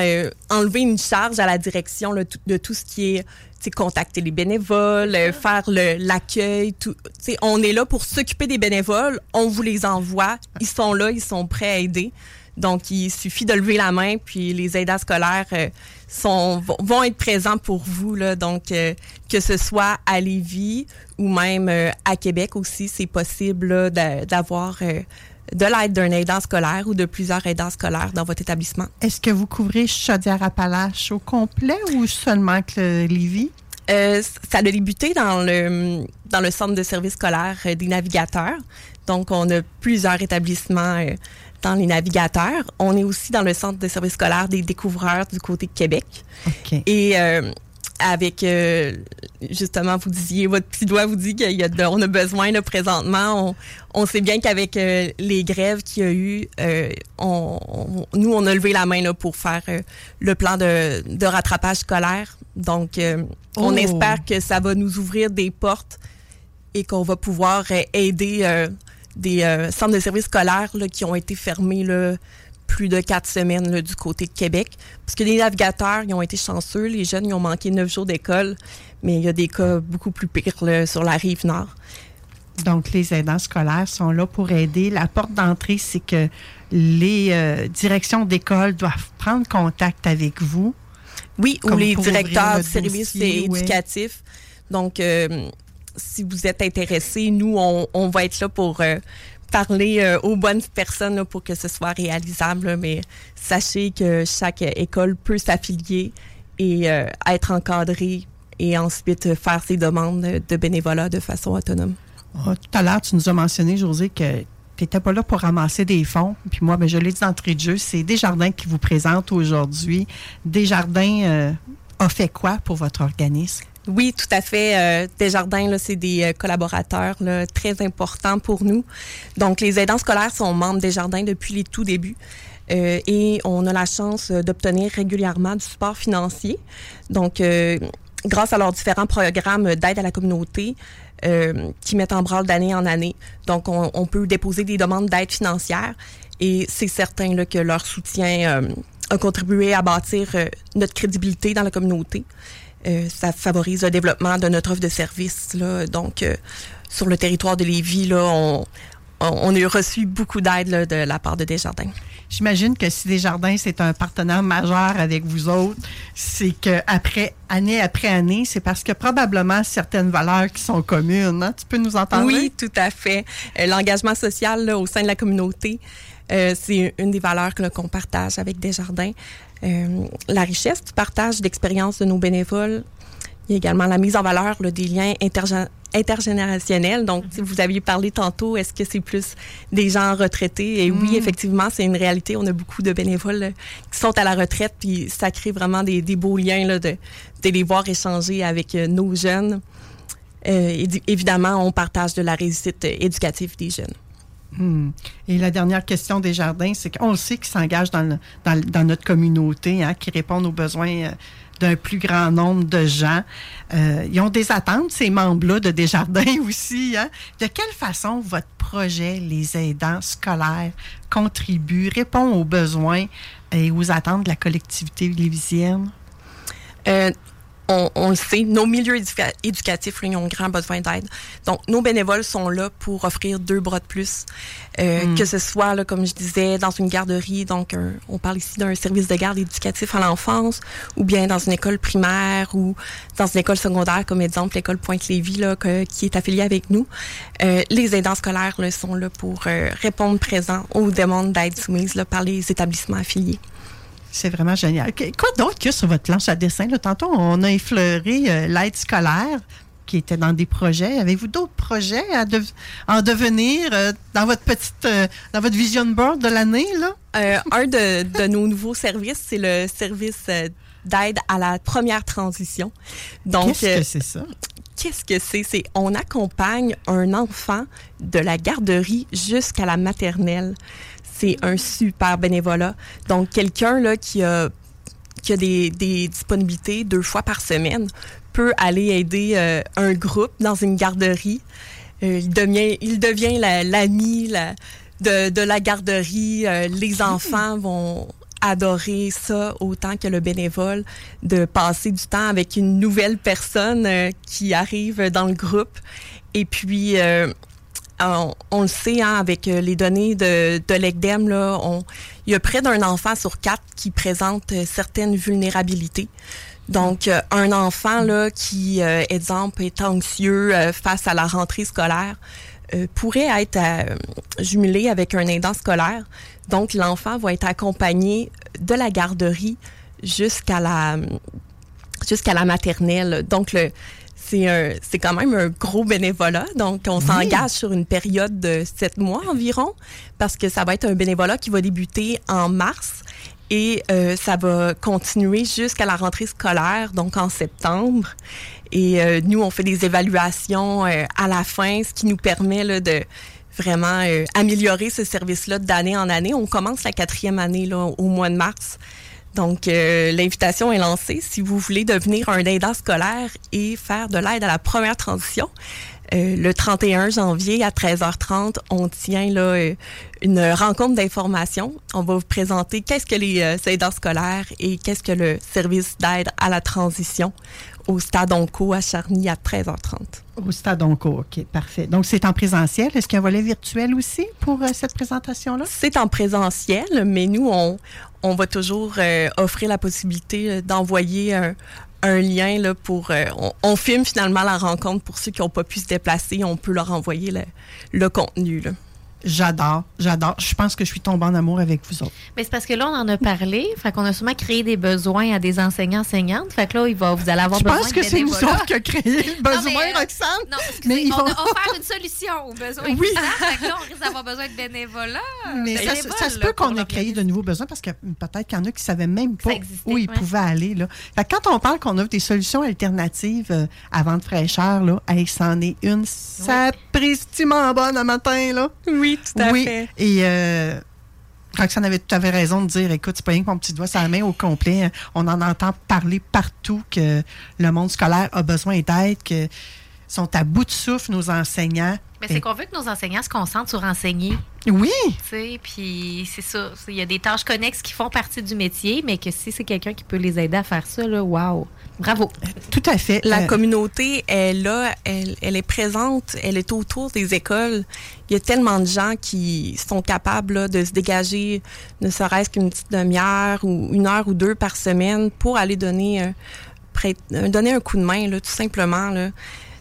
enlever une charge à la direction de tout ce qui est contacter les bénévoles, faire l'accueil. On est là pour s'occuper des bénévoles. On vous les envoie. Ils sont là, ils sont prêts à aider. Donc, il suffit de lever la main, puis les aidants scolaires euh, sont, vont- être présents pour vous. Là. Donc, euh, que ce soit à Lévis ou même euh, à Québec aussi, c'est possible d'avoir de l'aide d'un aidant scolaire ou de plusieurs aidants scolaires dans votre établissement. Est-ce que vous couvrez Chaudière-Appalaches au complet ou seulement que Lévis? Euh, ça a débuté dans le, dans le centre de services scolaires euh, des navigateurs. Donc, on a plusieurs établissements euh, dans les navigateurs. On est aussi dans le centre de services scolaires des découvreurs du côté de Québec. Et euh, avec, euh, justement, vous disiez, votre petit doigt vous dit qu'il y a de- on a besoin là, présentement. On, on sait bien qu'avec euh, les grèves qu'il y a eu, euh, on, on- nous, on a levé la main là, pour faire le plan de, de rattrapage scolaire. Donc, on Oh. espère que ça va nous ouvrir des portes et qu'on va pouvoir aider des euh, centres de services scolaires là, qui ont été fermés là, plus de quatre semaines là, du côté de Québec. Parce que les navigateurs, ils ont été chanceux. Les jeunes, ils ont manqué neuf jours d'école. Mais il y a des cas beaucoup plus pires là, sur la rive nord. Donc, les aidants scolaires sont là pour aider. La porte d'entrée, c'est que les euh, directions d'école doivent prendre contact avec vous. Oui, ou les directeurs de services dossier, ouais. éducatifs. Donc, euh, si vous êtes intéressé, nous, on, va être là pour euh, parler euh, aux bonnes personnes pour que ce soit réalisable. Mais sachez que chaque école peut s'affilier et euh, être encadrée et ensuite faire ses demandes de bénévolat de façon autonome. Ah, tout à l'heure, tu nous as mentionné, José, que tu n'étais pas là pour ramasser des fonds. Puis moi, ben, je l'ai dit d'entrée de jeu, c'est Desjardins qui vous présente aujourd'hui. Desjardins euh, a fait quoi pour votre organisme? Oui, tout à fait. Euh, Desjardins, là, c'est des euh, collaborateurs très importants pour nous. Donc, les aidants scolaires sont membres Desjardins depuis les tout débuts. Euh, et on a la chance euh, d'obtenir régulièrement du support financier. Donc, euh, grâce à leurs différents programmes d'aide à la communauté qui mettent en branle d'année en année. Donc, on, peut déposer des demandes d'aide financière et c'est certain que leur soutien a contribué à bâtir notre crédibilité dans la communauté. Euh, ça favorise le développement de notre offre de services. Là. Donc, euh, sur le territoire de Lévis, là, on, on, on a reçu beaucoup d'aide de la part de Desjardins. J'imagine que si Desjardins, c'est un partenaire majeur avec vous autres, c'est que après année après année, c'est parce que probablement certaines valeurs qui sont communes. hein? Tu peux nous entendre? Oui, tout à fait. Euh, L'engagement social là, au sein de la communauté, euh, c'est une des valeurs qu'on partage avec Desjardins. Euh, la richesse du partage d'expériences de nos bénévoles. Il y a également la mise en valeur là, des liens intergé- intergénérationnels. Donc, si vous aviez parlé tantôt, est-ce que c'est plus des gens retraités? Et oui, Mm. effectivement, c'est une réalité. On a beaucoup de bénévoles là, qui sont à la retraite, puis ça crée vraiment des, des beaux liens là, de, de les voir échanger avec euh, nos jeunes. Euh, évidemment, on partage de la réussite euh, éducative des jeunes. Hmm. Et la dernière question des jardins, c'est qu'on le sait qu'ils s'engagent dans, dans, dans notre communauté, hein, qui répondent aux besoins euh, d'un plus grand nombre de gens. Euh, ils ont des attentes, ces membres-là de Desjardins aussi. Hein. De quelle façon votre projet, les aidants scolaires, contribue, répond aux besoins et aux attentes de la collectivité lévisienne? Euh, on, on le sait, nos milieux éduca- éducatifs là, ils ont grand besoin d'aide. Donc, nos bénévoles sont là pour offrir deux bras de plus, Euh, Mm. que ce soit, là, comme je disais, dans une garderie, donc un- on parle ici d'un service de garde éducatif à l'enfance, ou bien dans une école primaire ou dans une école secondaire, comme exemple l'école Pointe-Lévis, là, que- qui est affiliée avec nous. Euh, les aidants scolaires là, sont là pour euh, répondre présent aux demandes d'aide soumises là, par les établissements affiliés. C'est vraiment génial. Quoi d'autre qu'il y a sur votre planche à dessin? Là, tantôt, on a effleuré euh, l'aide scolaire qui était dans des projets. Avez-vous d'autres projets à en devenir euh, dans votre petite euh, dans votre vision board de l'année? là? Un de, de nos nouveaux services, c'est le service d'aide à la première transition. Donc, Qu'est-ce que c'est ça? Qu'est-ce que c'est? C'est on accompagne un enfant de la garderie jusqu'à la maternelle. C'est un super bénévolat. Donc, quelqu'un là qui a, qui a des, des disponibilités deux fois par semaine peut aller aider euh, un groupe dans une garderie. Euh, il devient, il devient la- l'ami la, de, de la garderie. Euh, les enfants vont adorer ça autant que le bénévole, de passer du temps avec une nouvelle personne qui arrive dans le groupe. Et puis, on, le sait, hein, avec euh, les données de, de l'ECDEM, il y a près d'un enfant sur quatre qui présente euh, certaines vulnérabilités. Donc, euh, un enfant qui, exemple, est anxieux face à la rentrée scolaire, pourrait être jumelé avec un aidant scolaire. Donc, l'enfant va être accompagné de la garderie jusqu'à la jusqu'à la maternelle. Donc, le, c'est un- c'est quand même un gros bénévolat. Donc, on s'engage sur une période de sept mois environ parce que ça va être un bénévolat qui va débuter en mars et euh, ça va continuer jusqu'à la rentrée scolaire, donc en septembre. Et euh, nous, on fait des évaluations euh, à la fin, ce qui nous permet là, de vraiment améliorer ce service-là d'année en année. On commence la quatrième année là, au mois de mars. Donc, euh, l'invitation est lancée. Si vous voulez devenir un aidant scolaire et faire de l'aide à la première transition, euh, le 31 janvier à 13h30, on tient là euh, une rencontre d'information. On va vous présenter qu'est-ce que les euh, aidants scolaires et qu'est-ce que le service d'aide à la transition au Stade Onco à Charny à 13h30. Au Stade Onco, OK, parfait. Donc, c'est en présentiel. Est-ce qu'il y a un volet virtuel aussi pour euh, cette présentation-là? C'est en présentiel, mais nous, on, on va toujours euh, offrir la possibilité euh, d'envoyer un, lien là, pour... euh, on, on filme finalement la rencontre pour ceux qui n'ont pas pu se déplacer. On peut leur envoyer le, le contenu. Là. J'adore, j'adore. Je pense que je suis tombée en amour avec vous autres. Mais c'est parce que là, on en a parlé. Fait qu'on a sûrement créé des besoins à des enseignants, enseignantes. Fait que là, il va, vous allez avoir Je besoin pense de que c'est nous autres qui a créé le besoin, Non, mais, euh, Roxane. Non, excusez, Mais on faut- a offert une solution aux besoins Oui. Fait que là, on risque d'avoir besoin de bénévolat. Mais ça, se- bénévoles, ça se là, peut qu'on ait créé de nouveaux besoins parce que peut-être qu'il y en a qui ne savaient même pas où ils ouais. pouvaient aller. Là. Fait que quand on parle qu'on offre des solutions alternatives euh, à vente fraîcheur, là, hey, c'en est une sapristiement bonne un matin. Là? Oui, tout à oui. fait. Et euh, Roxane avait tout à fait raison de dire écoute, c'est pas rien que mon petit doigt la main au complet. On en entend parler partout que le monde scolaire a besoin d'aide, que sont à bout de souffle, nos enseignants. Mais c'est qu'on veut que nos enseignants se concentrent sur enseigner. Oui. Tu sais, puis c'est ça. Il y a des tâches connexes qui font partie du métier, mais que si c'est quelqu'un qui peut les aider à faire ça, là, wow. Bravo. Tout à fait. La Euh, communauté est là, elle, elle est présente, elle est autour des écoles. Il y a tellement de gens qui sont capables là, de se dégager, ne serait-ce qu'une petite demi-heure ou une heure ou deux par semaine pour aller donner, prêt- euh, donner un coup de main, là, tout simplement. Là.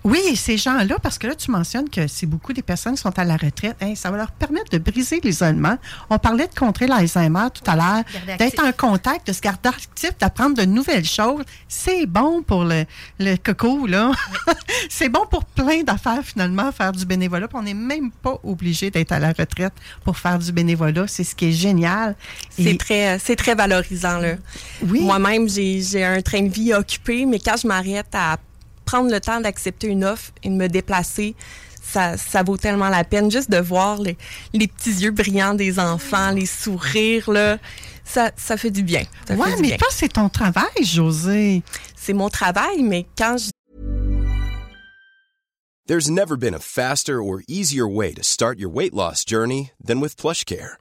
Oui, ces gens-là, parce que là, tu mentionnes que c'est beaucoup des personnes qui sont à la retraite. Hein, ça va leur permettre de briser l'isolement. On parlait de contrer l'Alzheimer tout à l'heure, d'être en contact, de se garder actif, d'apprendre de nouvelles choses. C'est bon pour le, le coco, là. c'est bon pour plein d'affaires, finalement, faire du bénévolat. Puis on n'est même pas obligé d'être à la retraite pour faire du bénévolat. C'est ce qui est génial. C'est Et- très, c'est très valorisant. Là. Oui. Moi-même, j'ai j'ai un train de vie occupé, mais quand je m'arrête à prendre le temps d'accepter une offre et de me déplacer, ça, ça vaut tellement la peine juste de voir les, les petits yeux brillants des enfants, les sourires, là. Ça, ça fait du bien. Du mais bien. toi, c'est ton travail, José. C'est mon travail, mais quand je There's never been a faster or easier way to start your weight loss journey than with PlushCare.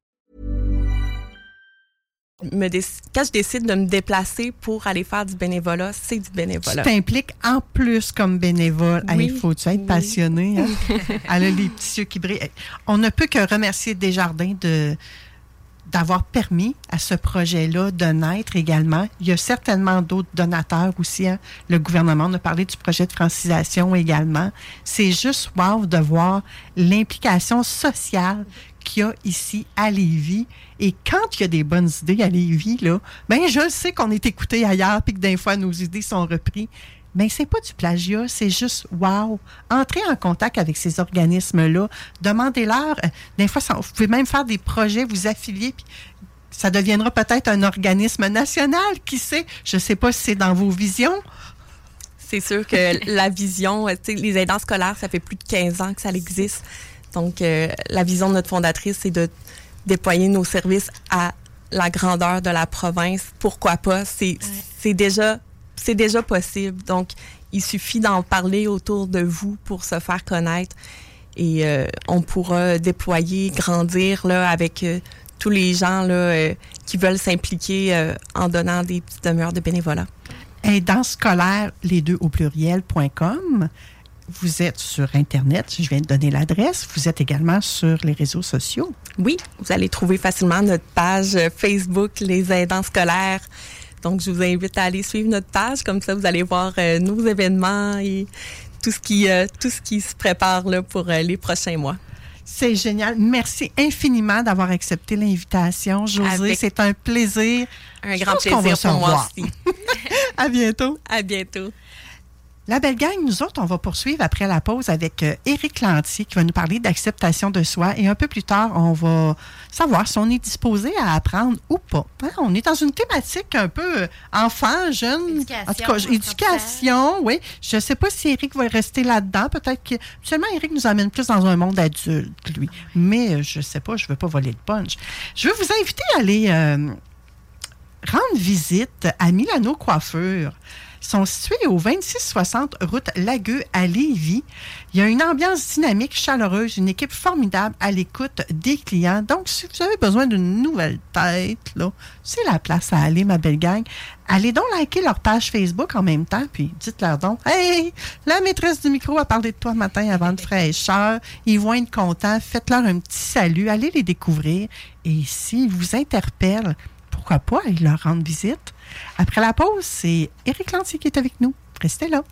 Me quand je décide de me déplacer pour aller faire du bénévolat, c'est du Tu bénévolat. t'impliques en plus comme bénévole. Oui, Il faut-tu être oui. passionné? hein? Elle a les petits yeux qui brillent. On ne peut que remercier Desjardins de d'avoir permis à ce projet-là de naître également. Il y a certainement d'autres donateurs aussi. hein. Le gouvernement on a parlé du projet de francisation également. C'est juste wow de voir l'implication sociale qu'il y a ici à Lévis. Et quand il y a des bonnes idées à Lévis, là, ben je sais qu'on est écouté ailleurs puis que des fois nos idées sont reprises. Mais c'est pas du plagiat, c'est juste wow. Entrez en contact avec ces organismes-là, demandez-leur. euh, Des fois, vous pouvez même faire des projets, vous affilier, puis ça deviendra peut-être un organisme national, qui sait? Je sais pas si c'est dans vos visions. C'est sûr que la vision, euh, les aidants scolaires, ça fait plus de 15 ans que ça existe. Donc, euh, la vision de notre fondatrice, c'est de déployer nos services à la grandeur de la province. Pourquoi pas? C'est c'est déjà, c'est déjà possible. Donc, il suffit d'en parler autour de vous pour se faire connaître. Et euh, on pourra déployer, grandir là, avec euh, tous les gens là, euh, qui veulent s'impliquer euh, en donnant des petites demeures de bénévolat. Aidant scolaire, les deux au pluriel.com. Vous êtes sur Internet, je viens de donner l'adresse. Vous êtes également sur les réseaux sociaux. Oui, vous allez trouver facilement notre page euh, Facebook Les aidants scolaires. Donc, je vous invite à aller suivre notre page. Comme ça, vous allez voir euh, nos événements et tout ce qui, euh, tout ce qui se prépare là, pour euh, les prochains mois. C'est génial. Merci infiniment d'avoir accepté l'invitation, José. Avec- C'est un plaisir. Un grand plaisir pour moi aussi. À bientôt. À bientôt. La belle gang, nous autres, on va poursuivre après la pause avec euh, Éric Lantier qui va nous parler d'acceptation de soi. Et un peu plus tard, on va savoir si on est disposé à apprendre ou pas. Hein, On est dans une thématique un peu euh, enfant, jeune. Éducation, en tout cas, éducation, oui. Je ne sais pas si Éric va rester là-dedans. Peut-être que. Seulement, Éric nous amène plus dans un monde adulte, lui. Mais euh, je ne sais pas, je ne veux pas voler le punch. Je veux vous inviter à aller. euh, rendre visite à Milano Coiffure. Sont situés au 2660 route Lagueux à Lévis. Il y a une ambiance dynamique, chaleureuse, une équipe formidable à l'écoute des clients. Donc, si vous avez besoin d'une nouvelle tête, là, c'est la place à aller, ma belle gang. Allez donc liker leur page Facebook en même temps, puis dites-leur donc Hey, la maîtresse du micro a parlé de toi matin avant de fraîcheur. Ils vont être contents. Faites-leur un petit salut. Allez les découvrir. Et s'ils vous interpellent, pourquoi pas? Aller leur rendre visite? Après la pause, c'est Éric Lantier qui est avec nous. Restez là.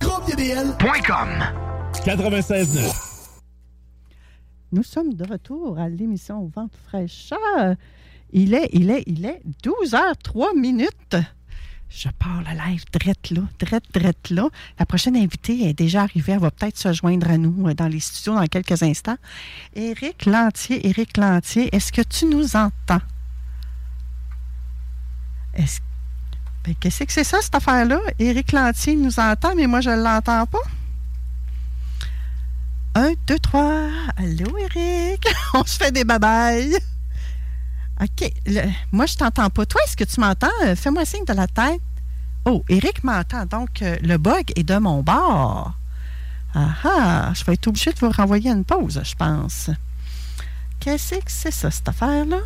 GroupeDBL.com 96.9 Nous sommes de retour à l'émission Vente fraîcheur. Il est, il est, il est 12h03 minutes. Je pars le live drette là, drette, drette là. La prochaine invitée est déjà arrivée. Elle va peut-être se joindre à nous euh, dans les studios dans quelques instants. Éric Lantier, Éric Lantier, est-ce que tu nous entends? Est-ce ben, qu'est-ce que c'est ça, cette affaire-là? Éric Lantier nous entend, mais moi, je ne l'entends pas. Un, deux, trois. Allô, Éric? On se fait des babayes. OK. Moi, je t'entends pas. Toi, est-ce que tu m'entends? Euh, Fais-moi signe de la tête. Oh, Éric m'entend. Donc, euh, le bug est de mon bord. Ah ah, je vais être obligé de vous renvoyer une pause, je pense. Qu'est-ce que c'est ça, cette affaire-là?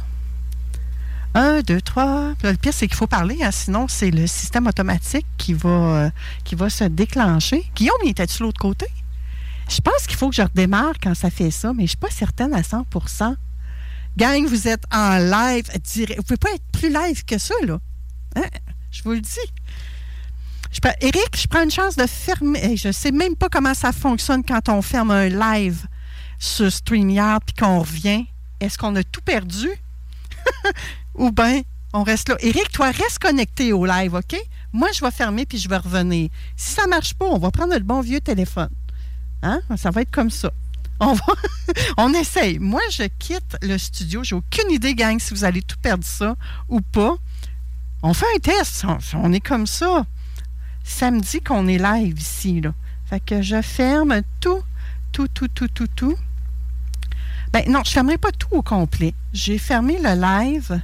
Un, deux, trois. Puis là, le pire, c'est qu'il faut parler, hein, sinon c'est le système automatique qui va, euh, se déclencher. Guillaume, il était-tu de l'autre côté? Je pense qu'il faut que je redémarre quand ça fait ça, mais je ne suis pas certaine à 100% Gang, vous êtes en live direct. Vous ne pouvez pas être plus live que ça, là. Hein? Je vous le dis. Je Eric, je prends une chance de fermer. Je ne sais même pas comment ça fonctionne quand on ferme un live sur StreamYard puis qu'on revient. Est-ce qu'on a tout perdu? Ou bien on reste là. Eric, toi, reste connecté au live, OK? Moi, je vais fermer puis je vais revenir. Si ça ne marche pas, on va prendre le bon vieux téléphone. Hein? Ça va être comme ça. On, va on essaye. Moi, je quitte le studio. J'ai aucune idée, gang, si vous allez tout perdre ça ou pas. On fait un test. On, on est comme ça. Samedi qu'on est live ici. Là. Fait que je ferme tout, tout, tout, tout, tout, tout. Ben non, je ne fermerai pas tout au complet. J'ai fermé le live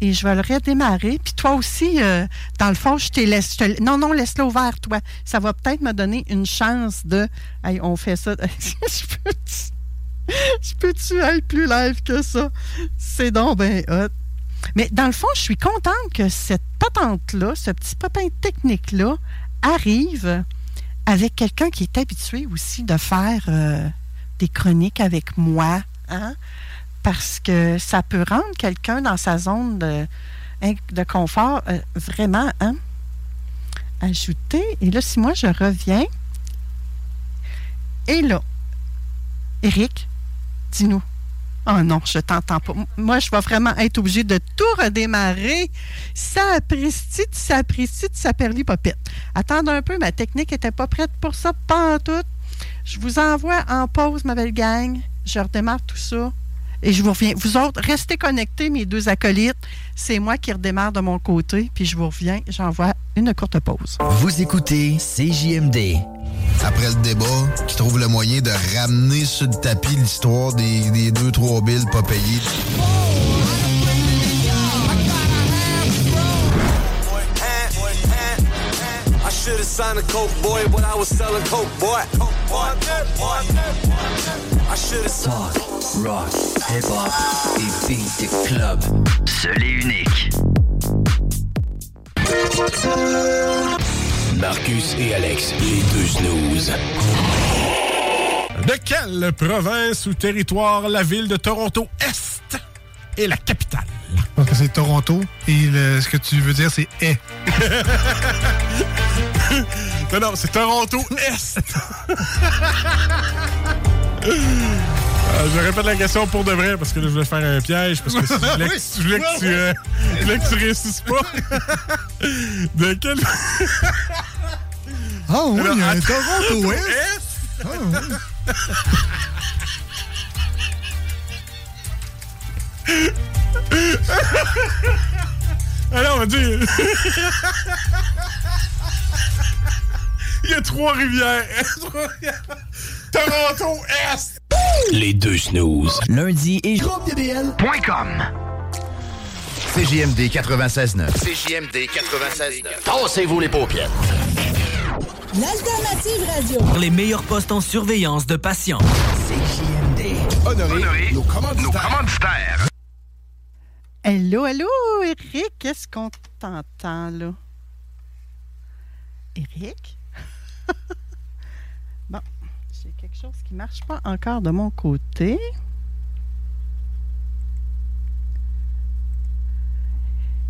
et je vais le redémarrer. Puis toi aussi, euh, dans le fond, je te- non, non, laisse-le ouvert, toi. Ça va peut-être me donner une chance de. Hey, on fait ça. je peux-tu je peux-tu être plus live que ça? C'est donc ben hot. Mais dans le fond, je suis contente que cette patente-là, ce petit pépin technique-là, arrive avec quelqu'un qui est habitué aussi de faire euh, des chroniques avec moi. Hein? Parce que ça peut rendre quelqu'un dans sa zone de, confort euh, vraiment hein? ajouté. Et là, si moi je reviens, et là, Eric, dis-nous. Oh non, je t'entends pas. Moi, je vais vraiment être obligée de tout redémarrer. Ça apprécie, ça apprécie, ça perlit popette. Attendez un peu, ma technique n'était pas prête pour ça, pas en tout. Je vous envoie en pause, ma belle gang. Je redémarre tout ça. Et je vous reviens. Vous autres, restez connectés, mes deux acolytes. C'est moi qui redémarre de mon côté, puis je vous reviens. J'envoie une courte pause. Vous écoutez CJMD. Après le débat, qui trouve le moyen de ramener sur le tapis l'histoire des, deux, trois billes pas payées. Should have signed a coke boy, but I was selling coke boy. I should have Talk, rock, hip-hop et beat de club. Seul et unique. Marcus et Alex, les deux snooze. De quelle province ou territoire la ville de Toronto Est est la capitale? Donc c'est Toronto et le- ce que tu veux dire c'est est. non, non, c'est Toronto Est. Euh, je répète la question pour de vrai parce que là, je voulais faire un piège parce que si je voulais, que, je voulais que tu, euh, je voulais que tu réussisses pas. De quelle. Ah oui, Alors, il y a un attends. Toronto Est. Est. Ah oui. Alors, on va dire. Il y a trois rivières. Trois rivières. Toronto Est. Les deux snooze. Lundi et GroupeDBL.com. CJMD 96.9. CJMD 96.9. Tassez-vous les paupières. L'alternative radio. Pour les meilleurs postes en surveillance de patients. CJMD. Honoré, nos commanditaires. Hello, hello, Eric, qu'est-ce qu'on t'entend là? Eric? bon, j'ai quelque chose qui ne marche pas encore de mon côté.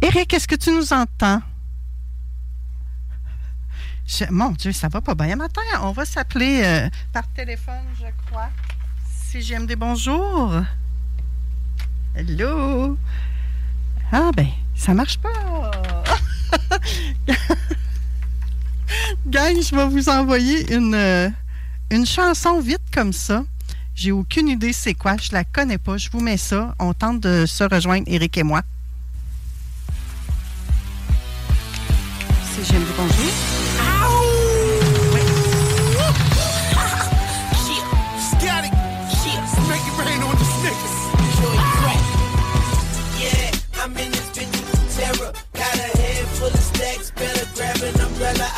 Eric, est-ce que tu nous entends? Mon Dieu, ça va pas bien matin. On va s'appeler euh, par téléphone, je crois. Si j'aime des bonjours. Hello. Ah ben, ça marche pas. Gang, je vais vous envoyer une, euh, une chanson vite comme ça. J'ai aucune idée c'est quoi, je la connais pas. Je vous mets ça. On tente de se rejoindre, Eric et moi. Si j'aime des bonjours.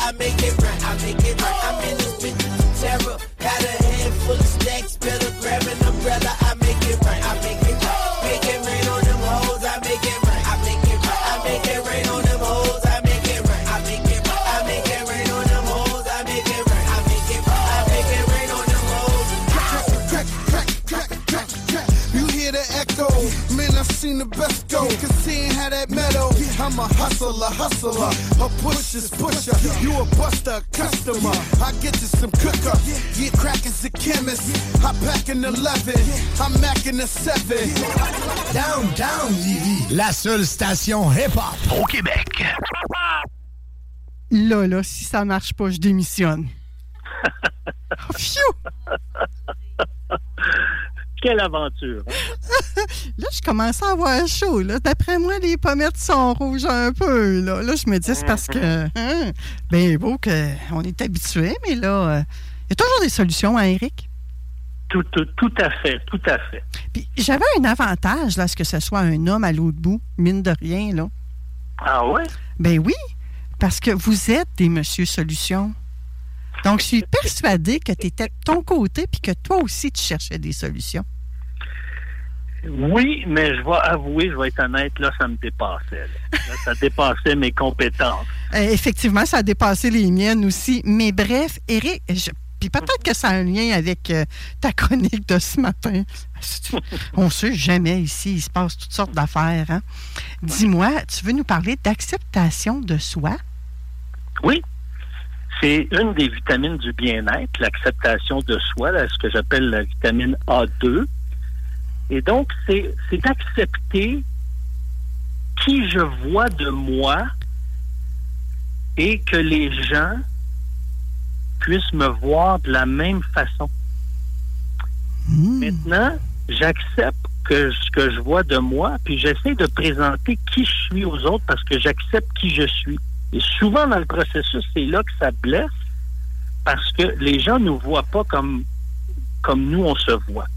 I make it right, I make it right. I'm in this bitch with terror. Got a head full of stacks, better grab an umbrella. I make it right, I make it right. Make it rain on them hoes, I make it right, I make it right. I make it rain on them hoes, I make it right, I make it right. I make it rain on them hoes, I make it right, I make it right. I make it rain on them hoes. Crack, crack, crack, crack, crack. You hear the echo? Man, I've seen the best I'm a hustler, hustler. A pusher's pusher. You a buster, customer. I get you some cooker. Yeah, crack is a chemist. I pack an 11. I'm macking a 7. Downtown Lévis, la seule station hip-hop au Québec. Là, là, si ça marche pas, je démissionne. Oh, phew! Quelle aventure. Là, je commence à avoir chaud. Là. D'après moi, les pommettes sont rouges un peu. Là, là je me dis, c'est parce que. Hein, ben beau qu'on est habitué, mais là, il y a toujours des solutions, hein, Eric? Tout, tout, tout à fait, tout à fait. Puis j'avais un avantage, là, à ce que ce soit un homme à l'autre bout, mine de rien, là. Ah ouais? Ben oui, parce que vous êtes des monsieur solutions. Donc, je suis persuadée que tu étais de ton côté puis que toi aussi, tu cherchais des solutions. Oui, mais je vais avouer, je vais être honnête, là, ça me dépassait. là. Ça dépassait mes compétences. Euh, effectivement, ça a dépassé les miennes aussi. Mais bref, Eric, je- puis peut-être que ça a un lien avec euh, ta chronique de ce matin. On sait jamais ici, il se passe toutes sortes d'affaires. hein. Dis-moi, tu veux nous parler d'acceptation de soi? Oui. C'est une des vitamines du bien-être, l'acceptation de soi, là, ce que j'appelle la vitamine A2. Et donc, c'est d'accepter qui je vois de moi et que les gens puissent me voir de la même façon. Maintenant, j'accepte que ce que je vois de moi, puis j'essaie de présenter qui je suis aux autres parce que j'accepte qui je suis. Et souvent dans le processus, c'est là que ça blesse parce que les gens ne nous voient pas comme, comme nous, on se voit.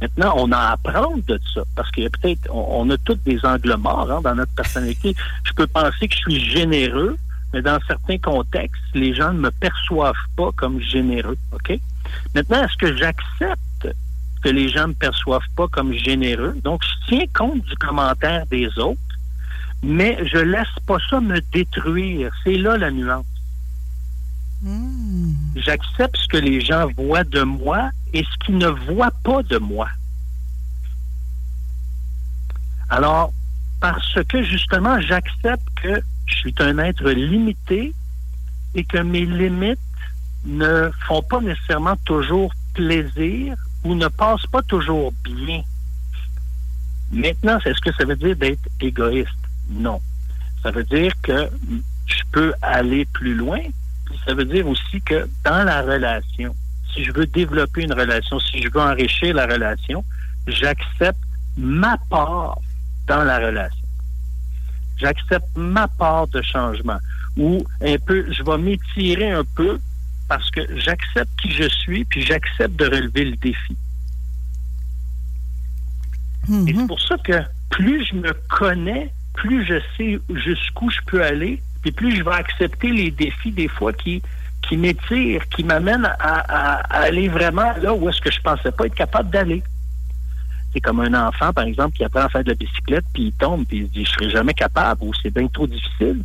Maintenant, on a à apprendre de ça parce qu'il y a peut-être, on, a tous des angles morts hein, dans notre personnalité. Je peux penser que je suis généreux, mais dans certains contextes, les gens ne me perçoivent pas comme généreux. OK? Maintenant, est-ce que j'accepte que les gens ne me perçoivent pas comme généreux? Donc, je tiens compte du commentaire des autres, mais je laisse pas ça me détruire. C'est là la nuance. J'accepte ce que les gens voient de moi et ce qu'ils ne voient pas de moi. Alors, parce que justement, j'accepte que je suis un être limité et que mes limites ne font pas nécessairement toujours plaisir ou ne passent pas toujours bien. Maintenant, est-ce que ça veut dire d'être égoïste? Non. Ça veut dire que je peux aller plus loin. Puis ça veut dire aussi que dans la relation, si je veux développer une relation, si je veux enrichir la relation, j'accepte ma part dans la relation. J'accepte ma part de changement. Ou un peu, je vais m'étirer un peu parce que j'accepte qui je suis, puis j'accepte de relever le défi. Et c'est pour ça que plus je me connais, plus je sais jusqu'où je peux aller, puis plus je vais accepter les défis des fois qui, qui m'étirent, qui m'amènent à, aller vraiment là où est-ce que je pensais pas être capable d'aller. C'est comme un enfant, par exemple, qui apprend à faire de la bicyclette, puis il tombe, puis il se dit, je serai jamais capable, ou c'est bien trop difficile.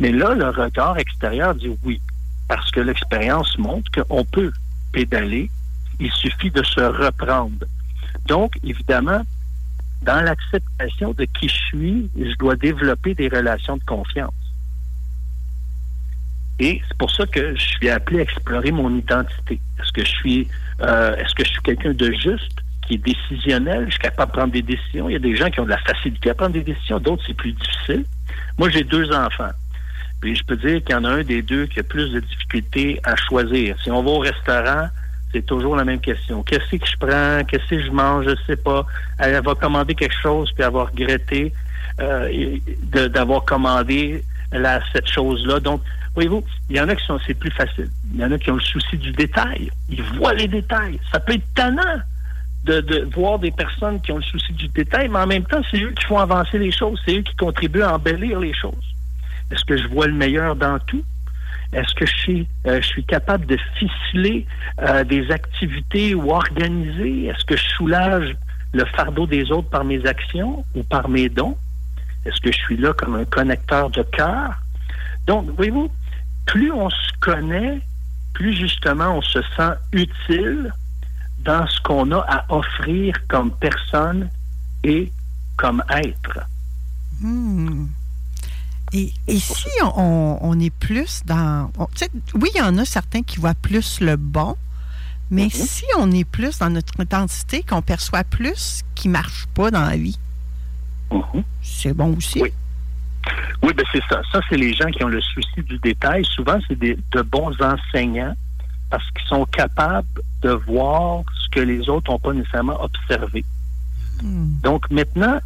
Mais là, le regard extérieur dit oui, parce que l'expérience montre qu'on peut pédaler, il suffit de se reprendre. Donc, évidemment, dans l'acceptation de qui je suis, je dois développer des relations de confiance. Et c'est pour ça que je suis appelé à explorer mon identité. Est-ce que je suis, euh, est-ce que je suis quelqu'un de juste, qui est décisionnel, je suis capable de prendre des décisions? Il y a des gens qui ont de la facilité à prendre des décisions, d'autres c'est plus difficile. Moi, j'ai deux enfants. Puis je peux dire qu'il y en a un des deux qui a plus de difficultés à choisir. Si on va au restaurant, c'est toujours la même question. Qu'est-ce que je prends? Qu'est-ce que je mange? Je sais pas. Elle va commander quelque chose puis avoir regretté euh, d'avoir commandé cette chose-là. Donc, voyez-vous, il y en a qui sont, c'est plus facile. Il y en a qui ont le souci du détail. Ils voient les détails. Ça peut être tannant de voir des personnes qui ont le souci du détail, mais en même temps, c'est eux qui font avancer les choses. C'est eux qui contribuent à embellir les choses. Est-ce que je vois le meilleur dans tout? Est-ce que je suis, euh, je suis capable de ficeler euh, des activités ou organiser? Est-ce que je soulage le fardeau des autres par mes actions ou par mes dons? Est-ce que je suis là comme un connecteur de cœur? Donc, voyez-vous, plus on se connaît, plus justement on se sent utile dans ce qu'on a à offrir comme personne et comme être. Hmm. Et, si on, est plus dans... oui, il y en a certains qui voient plus le bon, mais mm-hmm. si on est plus dans notre identité, qu'on perçoit plus qui ne marche pas dans la vie, mm-hmm. c'est bon aussi. Oui. Oui, ben c'est ça. Ça, c'est les gens qui ont le souci du détail. Souvent, c'est de bons enseignants parce qu'ils sont capables de voir ce que les autres n'ont pas nécessairement observé. Hmm. Donc maintenant,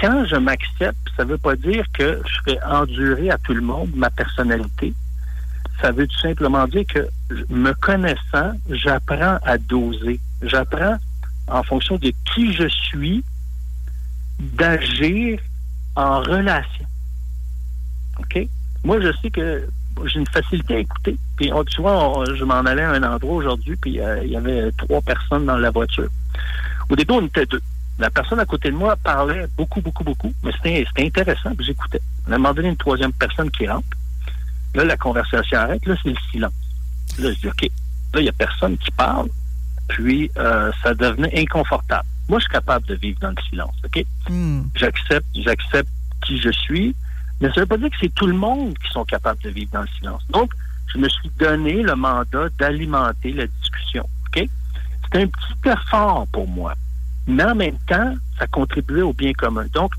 quand je m'accepte, ça ne veut pas dire que je vais endurer à tout le monde ma personnalité. Ça veut tout simplement dire que me connaissant, j'apprends à doser. J'apprends en fonction de qui je suis d'agir en relation. OK? Moi, je sais que j'ai une facilité à écouter. Puis, tu vois, je m'en allais à un endroit aujourd'hui, puis euh, il y avait trois personnes dans la voiture. Au début, on était deux. La personne à côté de moi parlait beaucoup, beaucoup, beaucoup, mais c'était intéressant, puis j'écoutais. On a demandé une troisième personne qui rentre. Là, la conversation arrête, là, c'est le silence. Là, je dis, OK, là, il n'y a personne qui parle, puis euh, ça devenait inconfortable. Moi, je suis capable de vivre dans le silence, OK? Hmm. J'accepte, j'accepte qui je suis, mais ça ne veut pas dire que c'est tout le monde qui sont capables de vivre dans le silence. Donc, je me suis donné le mandat d'alimenter la discussion. OK? C'est un petit effort pour moi. Mais en même temps, ça contribuait au bien commun. Donc,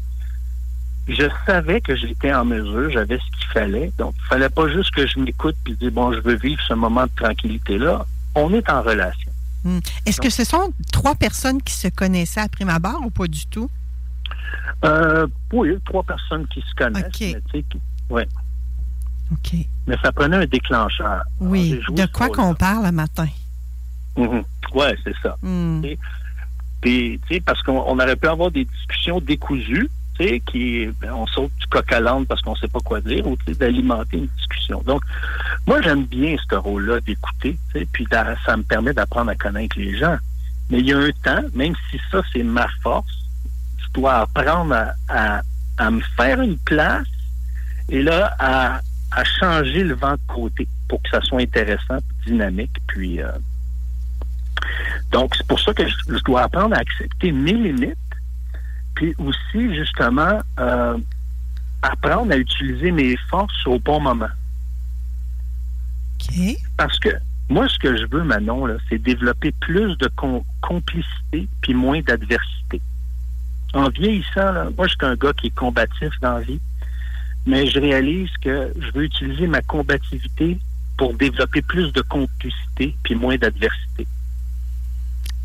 je savais que j'étais en mesure, j'avais ce qu'il fallait. Donc, il fallait pas juste que je m'écoute puis dire, bon, je veux vivre ce moment de tranquillité-là. On est en relation. Hmm. Est-ce que ce sont trois personnes qui se connaissaient à prime abord ou pas du tout? Euh, oui, trois personnes qui se connaissent. OK. Oui. OK. Mais ça prenait un déclencheur. Oui. De quoi qu'on parle le matin? Mm-hmm. Oui, c'est ça. Hmm. Puis, parce qu'on aurait pu avoir des discussions décousues, qui, ben, on saute du coq à l'âne parce qu'on sait pas quoi dire, ou d'alimenter une discussion. Donc, moi, j'aime bien ce rôle-là d'écouter, puis ça me permet d'apprendre à connaître les gens. Mais il y a un temps, même si ça, c'est ma force, je dois apprendre à, à, me faire une place et là, à, à, changer le vent de côté pour que ça soit intéressant, dynamique, puis... Euh, donc, c'est pour ça que je, dois apprendre à accepter mes limites, puis aussi, justement, euh, apprendre à utiliser mes forces au bon moment. Parce que moi, ce que je veux, Manon, c'est développer plus de complicité puis moins d'adversité. En vieillissant, moi, je suis un gars qui est combatif dans la vie, mais je réalise que je veux utiliser ma combativité pour développer plus de complicité puis moins d'adversité.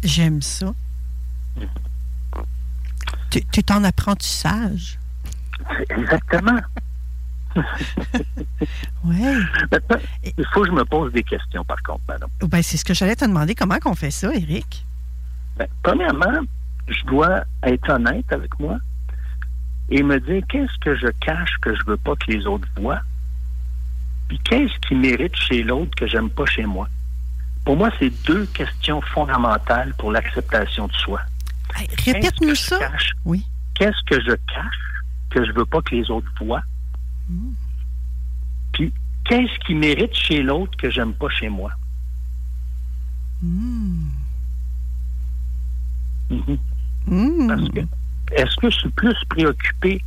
J'aime ça. Tu, es en apprentissage. Exactement. oui. Il faut que je me pose des questions, par contre, madame. Ben, c'est ce que j'allais te demander. Comment qu'on fait ça, Eric? Ben, premièrement, je dois être honnête avec moi et me dire qu'est-ce que je cache que je veux pas que les autres voient, puis qu'est-ce qui mérite chez l'autre que j'aime pas chez moi. Pour moi, c'est deux questions fondamentales pour l'acceptation de soi. Répète-nous ça. oui. Qu'est-ce que je cache que je veux pas que les autres voient? Hmm. Puis, qu'est-ce qui mérite chez l'autre que j'aime pas chez moi? Hmm. Mhm. Hmm. Parce que, est-ce que je suis plus préoccupé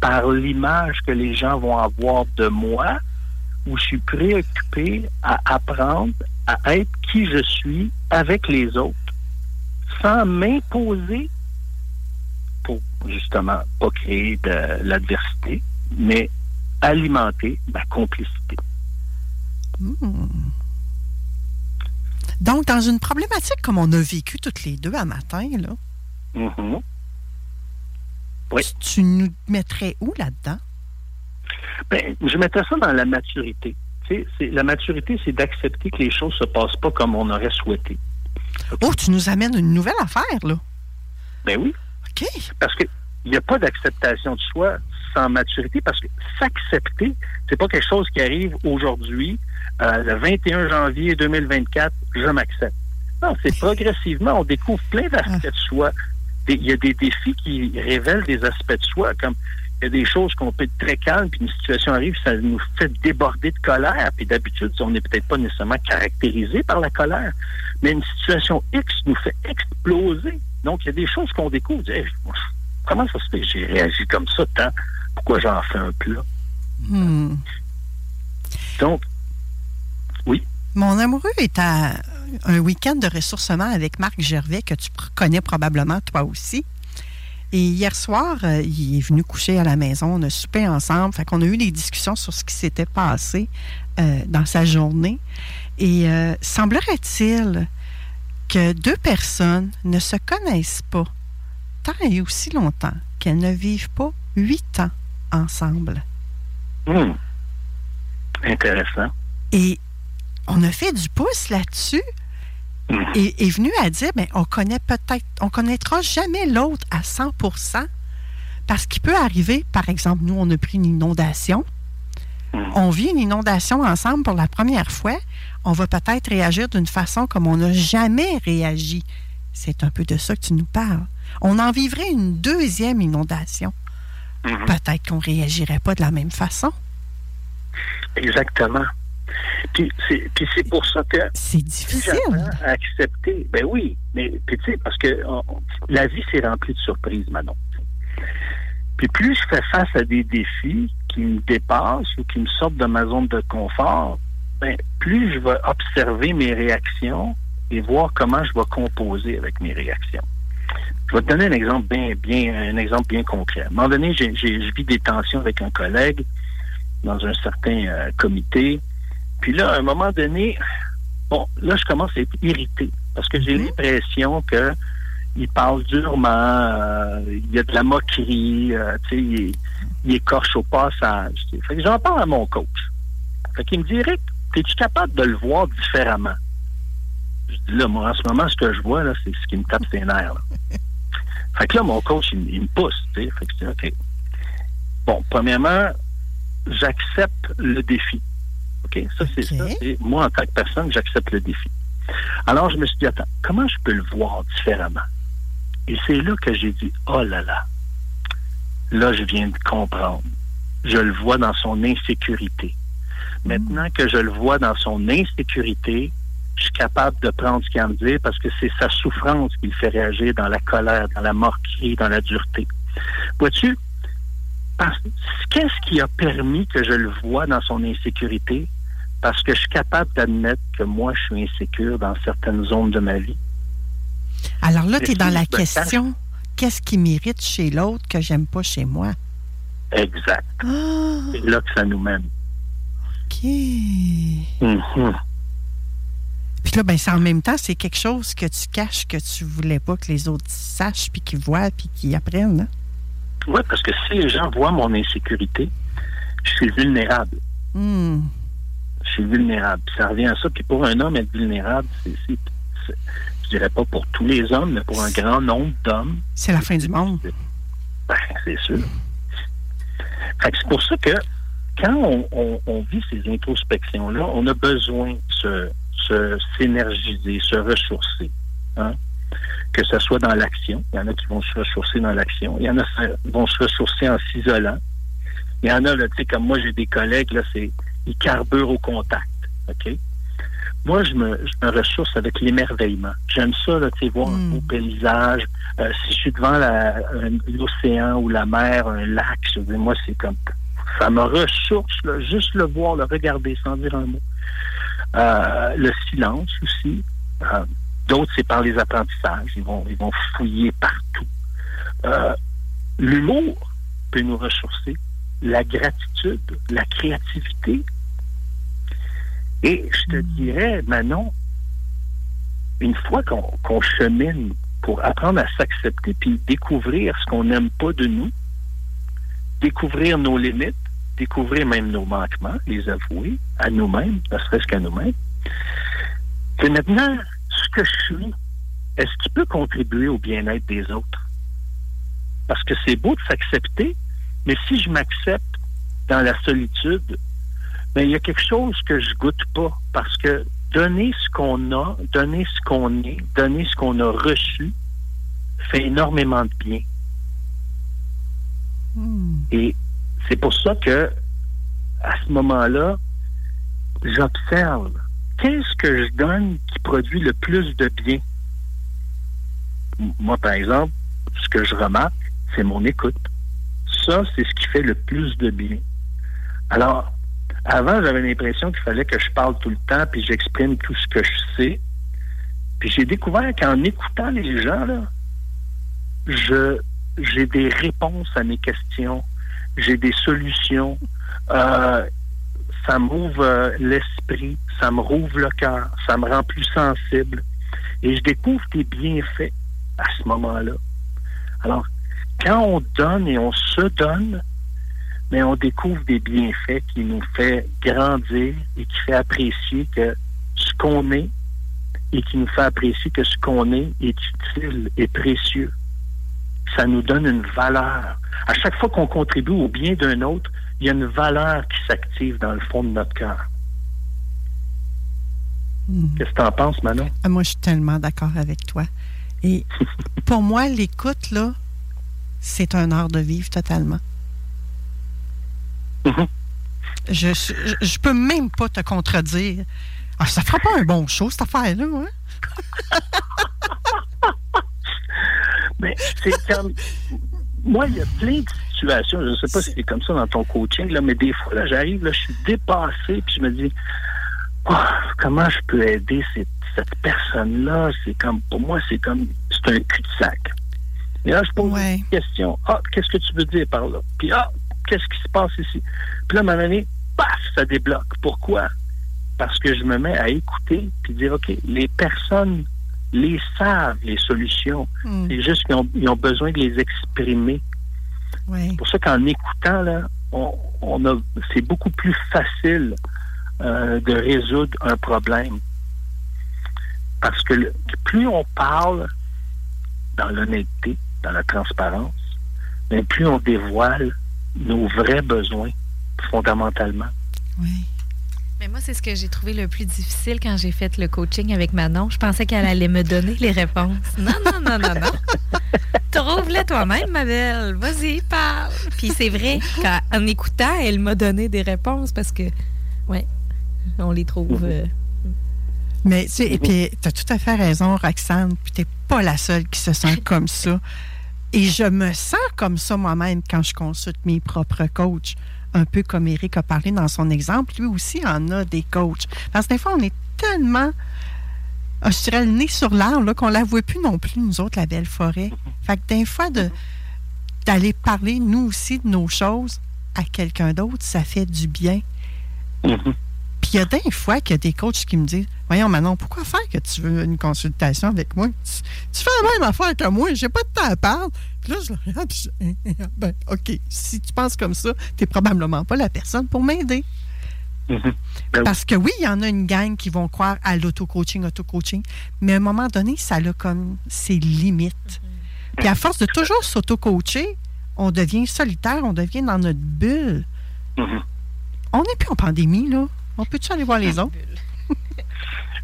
par l'image que les gens vont avoir de moi ou je suis préoccupé à apprendre à être qui je suis avec les autres sans m'imposer pour justement pas créer de l'adversité, mais alimenter ma complicité. Hmm. Donc, dans une problématique comme on a vécu toutes les deux à matin, là, Mhm. Oui. tu nous mettrais où là-dedans? Ben, je mettrais ça dans la maturité. La maturité, c'est d'accepter que les choses se passent pas comme on aurait souhaité. Oh, tu nous amènes une nouvelle affaire, là. Ben oui. OK. Parce que il n'y a pas d'acceptation de soi sans maturité, parce que s'accepter, c'est pas quelque chose qui arrive aujourd'hui, euh, le 21 janvier 2024, je m'accepte. Non, c'est progressivement, on découvre plein d'aspects de soi. Il y a des défis qui révèlent des aspects de soi, comme il y a des choses qu'on peut être très calme, puis une situation arrive, ça nous fait déborder de colère, puis d'habitude, on n'est peut-être pas nécessairement caractérisé par la colère, mais une situation X nous fait exploser. Donc, il y a des choses qu'on découvre. on dit, Hey, comment ça se fait que j'ai réagi comme ça tant? Pourquoi j'en fais un plat? Hmm. Donc, oui. Mon amoureux est à un week-end de ressourcement avec Marc Gervais, que tu connais probablement toi aussi. Et hier soir, euh, il est venu coucher à la maison, on a soupé ensemble. Fait qu'on a eu des discussions sur ce qui s'était passé euh, dans sa journée. Et euh, semblerait-il que deux personnes ne se connaissent pas tant et aussi longtemps qu'elles ne vivent pas huit ans ensemble. Hmm. Intéressant. Et on a fait du pouce là-dessus et est venu à dire mais on connaît peut-être on connaîtra jamais l'autre à 100% parce qu'il peut arriver par exemple nous on a pris une inondation. On vit une inondation ensemble pour la première fois. On va peut-être réagir d'une façon comme on n'a jamais réagi. C'est un peu de ça que tu nous parles. On en vivrait une deuxième inondation. Peut-être qu'on réagirait pas de la même façon. Exactement. Puis c'est, puis c'est pour ça que. C'est difficile. à accepter. Ben oui. Mais, puis tu sais, parce que on- la vie, c'est rempli de surprises, Manon. Puis plus je fais face à des défis qui me dépassent ou qui me sortent de ma zone de confort, ben, plus je vais observer mes réactions et voir comment je vais composer avec mes réactions. Je vais te donner un exemple bien, bien, un exemple bien concret. À un moment donné, je vis des tensions avec un collègue dans un certain euh, comité. Puis là, à un moment donné, bon, là, je commence à être irrité parce que j'ai l'impression que il parle durement, euh, il y a de la moquerie, euh, tu sais, il, il écorche au passage. Fait que j'en parle à mon coach. Fait qu'il me dit, Eric, es-tu capable de le voir différemment? Je dis, là, moi, en ce moment, ce que je vois, là, c'est ce qui me tape ses nerfs. là. Fait que là, mon coach, il, il me pousse, tu sais. Fait que je dis, OK. Bon, premièrement, j'accepte le défi. OK? Ça, c'est ça. Moi, en tant que personne, j'accepte le défi. Alors, je me suis dit, attends, comment je peux le voir différemment? Et c'est là que j'ai dit, oh là là, là, je viens de comprendre. Je le vois dans son insécurité. Maintenant que je le vois dans son insécurité, je suis capable de prendre ce qu'il a à me dire parce que c'est sa souffrance qui le fait réagir dans la colère, dans la moquerie, dans la dureté. Vois-tu, qu'est-ce qui a permis que je le vois dans son insécurité? Parce que je suis capable d'admettre que moi, je suis insécure dans certaines zones de ma vie. Alors là, tu es dans la question qu'est-ce qui mérite chez l'autre que j'aime pas chez moi? Exact. Ah, C'est là que ça nous mène. OK. Mhm. Puis là, ben, c'est en même temps, c'est quelque chose que tu caches, que tu voulais pas que les autres sachent, puis qu'ils voient, puis qu'ils apprennent. hein? Oui, parce que si les gens voient mon insécurité, je suis vulnérable. Hmm. Je suis vulnérable. Puis ça revient à ça. Puis pour un homme, être vulnérable, c'est, je dirais pas pour tous les hommes, mais pour un grand nombre d'hommes, C'est la fin du monde. ben, c'est sûr. Fait que c'est pour ça que quand on, on- on vit ces introspections-là, on a besoin de se, se- s'énergiser, se ressourcer. hein. Que ce soit dans l'action. Il y en a qui vont se ressourcer dans l'action. Il y en a qui vont se ressourcer en s'isolant. Il y en a, là, tu sais, comme moi, j'ai des collègues, là, c'est ils carburent au contact. OK? Moi, je me, je me ressource avec l'émerveillement. J'aime ça, là, tu voir un beau paysage. Euh, si je suis devant l'océan ou la mer, un lac, je veux dire, moi, c'est comme... Ça me ressource, là, juste le voir, le regarder sans dire un mot. Euh, le silence aussi. Euh, D'autres, c'est par les apprentissages. Ils vont, ils vont fouiller partout. L'humour peut nous ressourcer. La gratitude, la créativité. Et je te dirais, Manon, une fois qu'on chemine pour apprendre à s'accepter puis découvrir ce qu'on n'aime pas de nous, découvrir nos limites, découvrir même nos manquements, les avouer à nous-mêmes, ne serait-ce qu'à nous-mêmes, c'est maintenant ce que je suis. Est-ce qu'il peut contribuer au bien-être des autres? Parce que c'est beau de s'accepter, mais si je m'accepte dans la solitude, ben, il y a quelque chose que je goûte pas. Parce que donner ce qu'on a, donner ce qu'on est, donner ce qu'on a reçu, fait énormément de bien. Et c'est pour ça que, à ce moment-là, j'observe qu'est-ce que je donne qui produit le plus de bien. Moi, par exemple, ce que je remarque, c'est mon écoute. Ça, c'est ce qui fait le plus de bien. Alors, avant, j'avais l'impression qu'il fallait que je parle tout le temps, puis j'exprime tout ce que je sais. Puis j'ai découvert qu'en écoutant les gens, là, je j'ai des réponses à mes questions, j'ai des solutions. Euh, ça m'ouvre euh, l'esprit, ça me rouvre le cœur, ça me rend plus sensible. Et je découvre des bienfaits à ce moment-là. Alors, quand on donne et on se donne, mais on découvre des bienfaits qui nous fait grandir et qui fait apprécier que ce qu'on est et qui nous fait apprécier que ce qu'on est est utile et précieux. Ça nous donne une valeur. À chaque fois qu'on contribue au bien d'un autre, il y a une valeur qui s'active dans le fond de notre cœur. Qu'est-ce que tu en penses, Manon? Ah, Moi, je suis tellement d'accord avec toi. Et pour moi, l'écoute, là, c'est un art de vivre totalement. Je, je, je peux même pas te contredire. Ah, ça fera pas un bon show, cette affaire-là, hein? Mais c'est comme. Moi, il y a plein de situations. Je ne sais pas si c'est comme ça dans ton coaching, là, mais des fois, là, j'arrive, là, je suis dépassé, puis je me dis, Oh, comment je peux aider cette, cette personne-là? C'est comme, pour moi, c'est comme, c'est un cul-de-sac. Et là, je pose une question. Ah, qu'est-ce que tu veux dire par là? Puis, ah, qu'est-ce qui se passe ici? Puis là, à un moment donné, paf, ça débloque. Pourquoi? Parce que je me mets à écouter puis dire, OK, les personnes les savent, les solutions. Mm. C'est juste qu'ils ont, ils ont besoin de les exprimer. C'est pour ça qu'en écoutant, là, on, on a, c'est beaucoup plus facile euh, de résoudre un problème. Parce que le- plus on parle dans l'honnêteté, dans la transparence, mais plus on dévoile nos vrais besoins fondamentalement. Mais moi, c'est ce que j'ai trouvé le plus difficile quand j'ai fait le coaching avec Manon. Je pensais qu'elle allait me donner les réponses. Non, non, non, non, non. Trouve-les toi-même, ma belle. Vas-y, parle. Puis c'est vrai qu'en écoutant, elle m'a donné des réponses parce que, ouais, on les trouve. euh, Mais tu sais, et puis tu as tout à fait raison, Roxane, puis t'es pas la seule qui se sent comme ça. Et je me sens comme ça moi-même quand je consulte mes propres coachs. Un peu comme Eric a parlé dans son exemple, lui aussi en a des coachs. Parce que des fois, on est tellement, ah, je dirais, le nez sur l'arbre, qu'on ne la voit plus non plus, nous autres, la belle forêt. Fait que des fois, d'aller parler, nous aussi, de nos choses à quelqu'un d'autre, ça fait du bien. Puis il y a des fois qu'il y a des coachs qui me disent Voyons, Manon, pourquoi faire que tu veux une consultation avec moi? Tu, tu fais la même affaire que moi, j'ai pas de temps à parler. Puis là, je le regarde, puis je ben, OK, si tu penses comme ça, tu probablement pas la personne pour m'aider. Parce que oui, il y en a une gang qui vont croire à l'auto-coaching, auto-coaching, mais à un moment donné, ça a comme ses limites. Puis à force de toujours s'auto-coacher, on devient solitaire, on devient dans notre bulle. Mhm. On n'est plus en pandémie, là. On peut-tu aller voir les autres?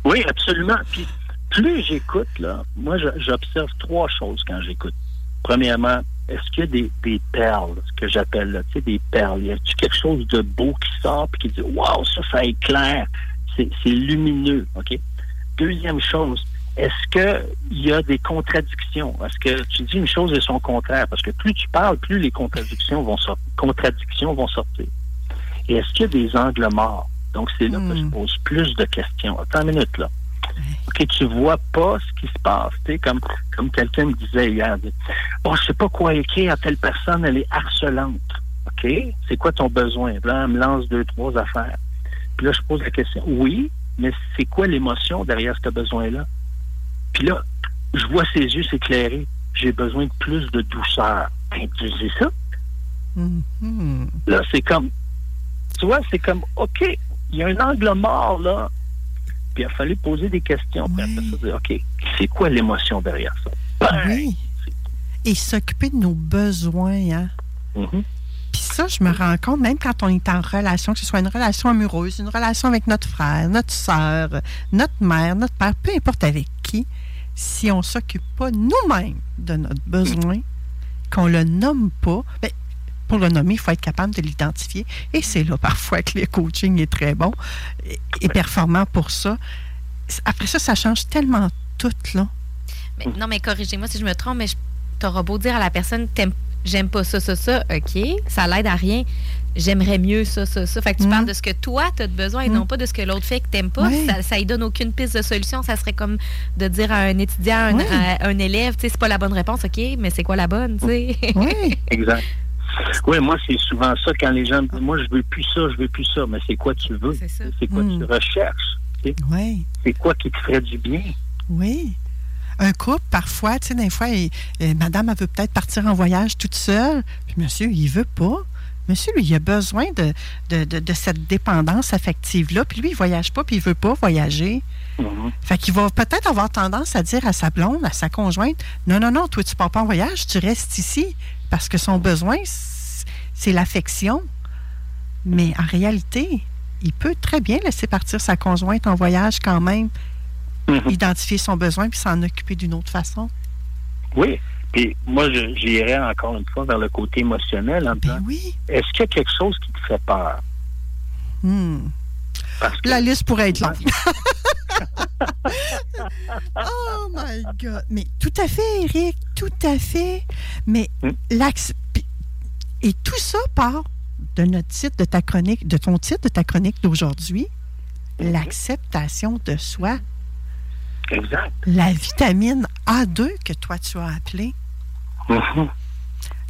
Oui, absolument. Puis plus j'écoute, là, moi, j'observe trois choses quand j'écoute. Premièrement, est-ce qu'il y a des, perles, ce que j'appelle, tu sais, des perles? Y a-t-il quelque chose de beau qui sort puis qui dit, waouh, ça, ça éclaire, c'est lumineux, OK? Deuxième chose, est-ce qu'il y a des contradictions? Est-ce que tu dis une chose et son contraire? Parce que plus tu parles, plus les contradictions vont, sor- contradictions vont sortir. Et est-ce qu'il y a des angles morts? Donc, c'est là que je pose plus de questions. Attends une minute, là. OK, tu vois pas ce qui se passe. Comme, comme quelqu'un me disait hier. Oh, je sais pas quoi écrire à telle personne, elle est harcelante. OK, c'est quoi ton besoin? Là, elle me lance deux, trois affaires. Puis là, je pose la question. Oui, mais c'est quoi l'émotion derrière ce besoin-là? Puis là, je vois ses yeux s'éclairer. J'ai besoin de plus de douceur. Ben, tu dis ça? Mhm. Là, c'est comme, tu vois, c'est comme, OK, il y a un angle mort, là. Puis il a fallu poser des questions. Puis après ça, dire, OK, c'est quoi l'émotion derrière ça? Ben, Oui. Et s'occuper de nos besoins, hein? Mhm. Puis ça, je me rends compte, même quand on est en relation, que ce soit une relation amoureuse, une relation avec notre frère, notre soeur, notre mère, notre père, peu importe avec qui, si on ne s'occupe pas nous-mêmes de notre besoin, qu'on le nomme pas, ben, pour le nommer, il faut être capable de l'identifier. Et c'est là parfois que le coaching est très bon et, et performant pour ça. Après ça, ça change tellement tout, là. Mais- non, mais corrigez-moi si je me trompe, mais t'auras beau dire à la personne, T'aimes- j'aime pas ça, ça, ça, OK, ça l'aide à rien. J'aimerais mieux ça, ça, ça. Fait que tu Mm. parles de ce que toi, tu as de besoin et non pas de ce que l'autre fait que t'aimes pas. Ça, ça y donne aucune piste de solution. Ça serait comme de dire à un étudiant, à un, à un élève, tu sais, c'est pas la bonne réponse, OK, mais c'est quoi la bonne, tu sais? Oui. Exact. Oui, moi, c'est souvent ça quand les gens me disent, moi, je veux plus ça, je veux plus ça. Mais c'est quoi tu veux? C'est quoi tu recherches? tu sais? Oui. C'est quoi qui te ferait du bien? Oui. Un couple, parfois, tu sais, des fois, il- euh, madame, elle veut peut-être partir en voyage toute seule, puis monsieur, il veut pas. Monsieur, lui, il a besoin de, de, de- de cette dépendance affective-là, puis lui, il voyage pas, puis il veut pas voyager. Fait qu'il va peut-être avoir tendance à dire à sa blonde, à sa conjointe, non, non, non, toi, tu pars pas en voyage, tu restes ici, parce que son besoin, c'est l'affection. Mais en réalité, il peut très bien laisser partir sa conjointe en voyage quand même, identifier son besoin puis s'en occuper d'une autre façon. Oui. Puis moi, je- j'irais encore une fois vers le côté émotionnel en disant, est-ce qu'il y a quelque chose qui te fait peur? Hmm. Parce que- La liste pourrait être longue. oh my God. Mais tout à fait, Eric, tout à fait. Mais l'axe. Et tout ça part de notre titre de ta chronique, de ton titre de ta chronique d'aujourd'hui, l'acceptation de soi. Exact. La vitamine A2 que toi tu as appelée. Mhm.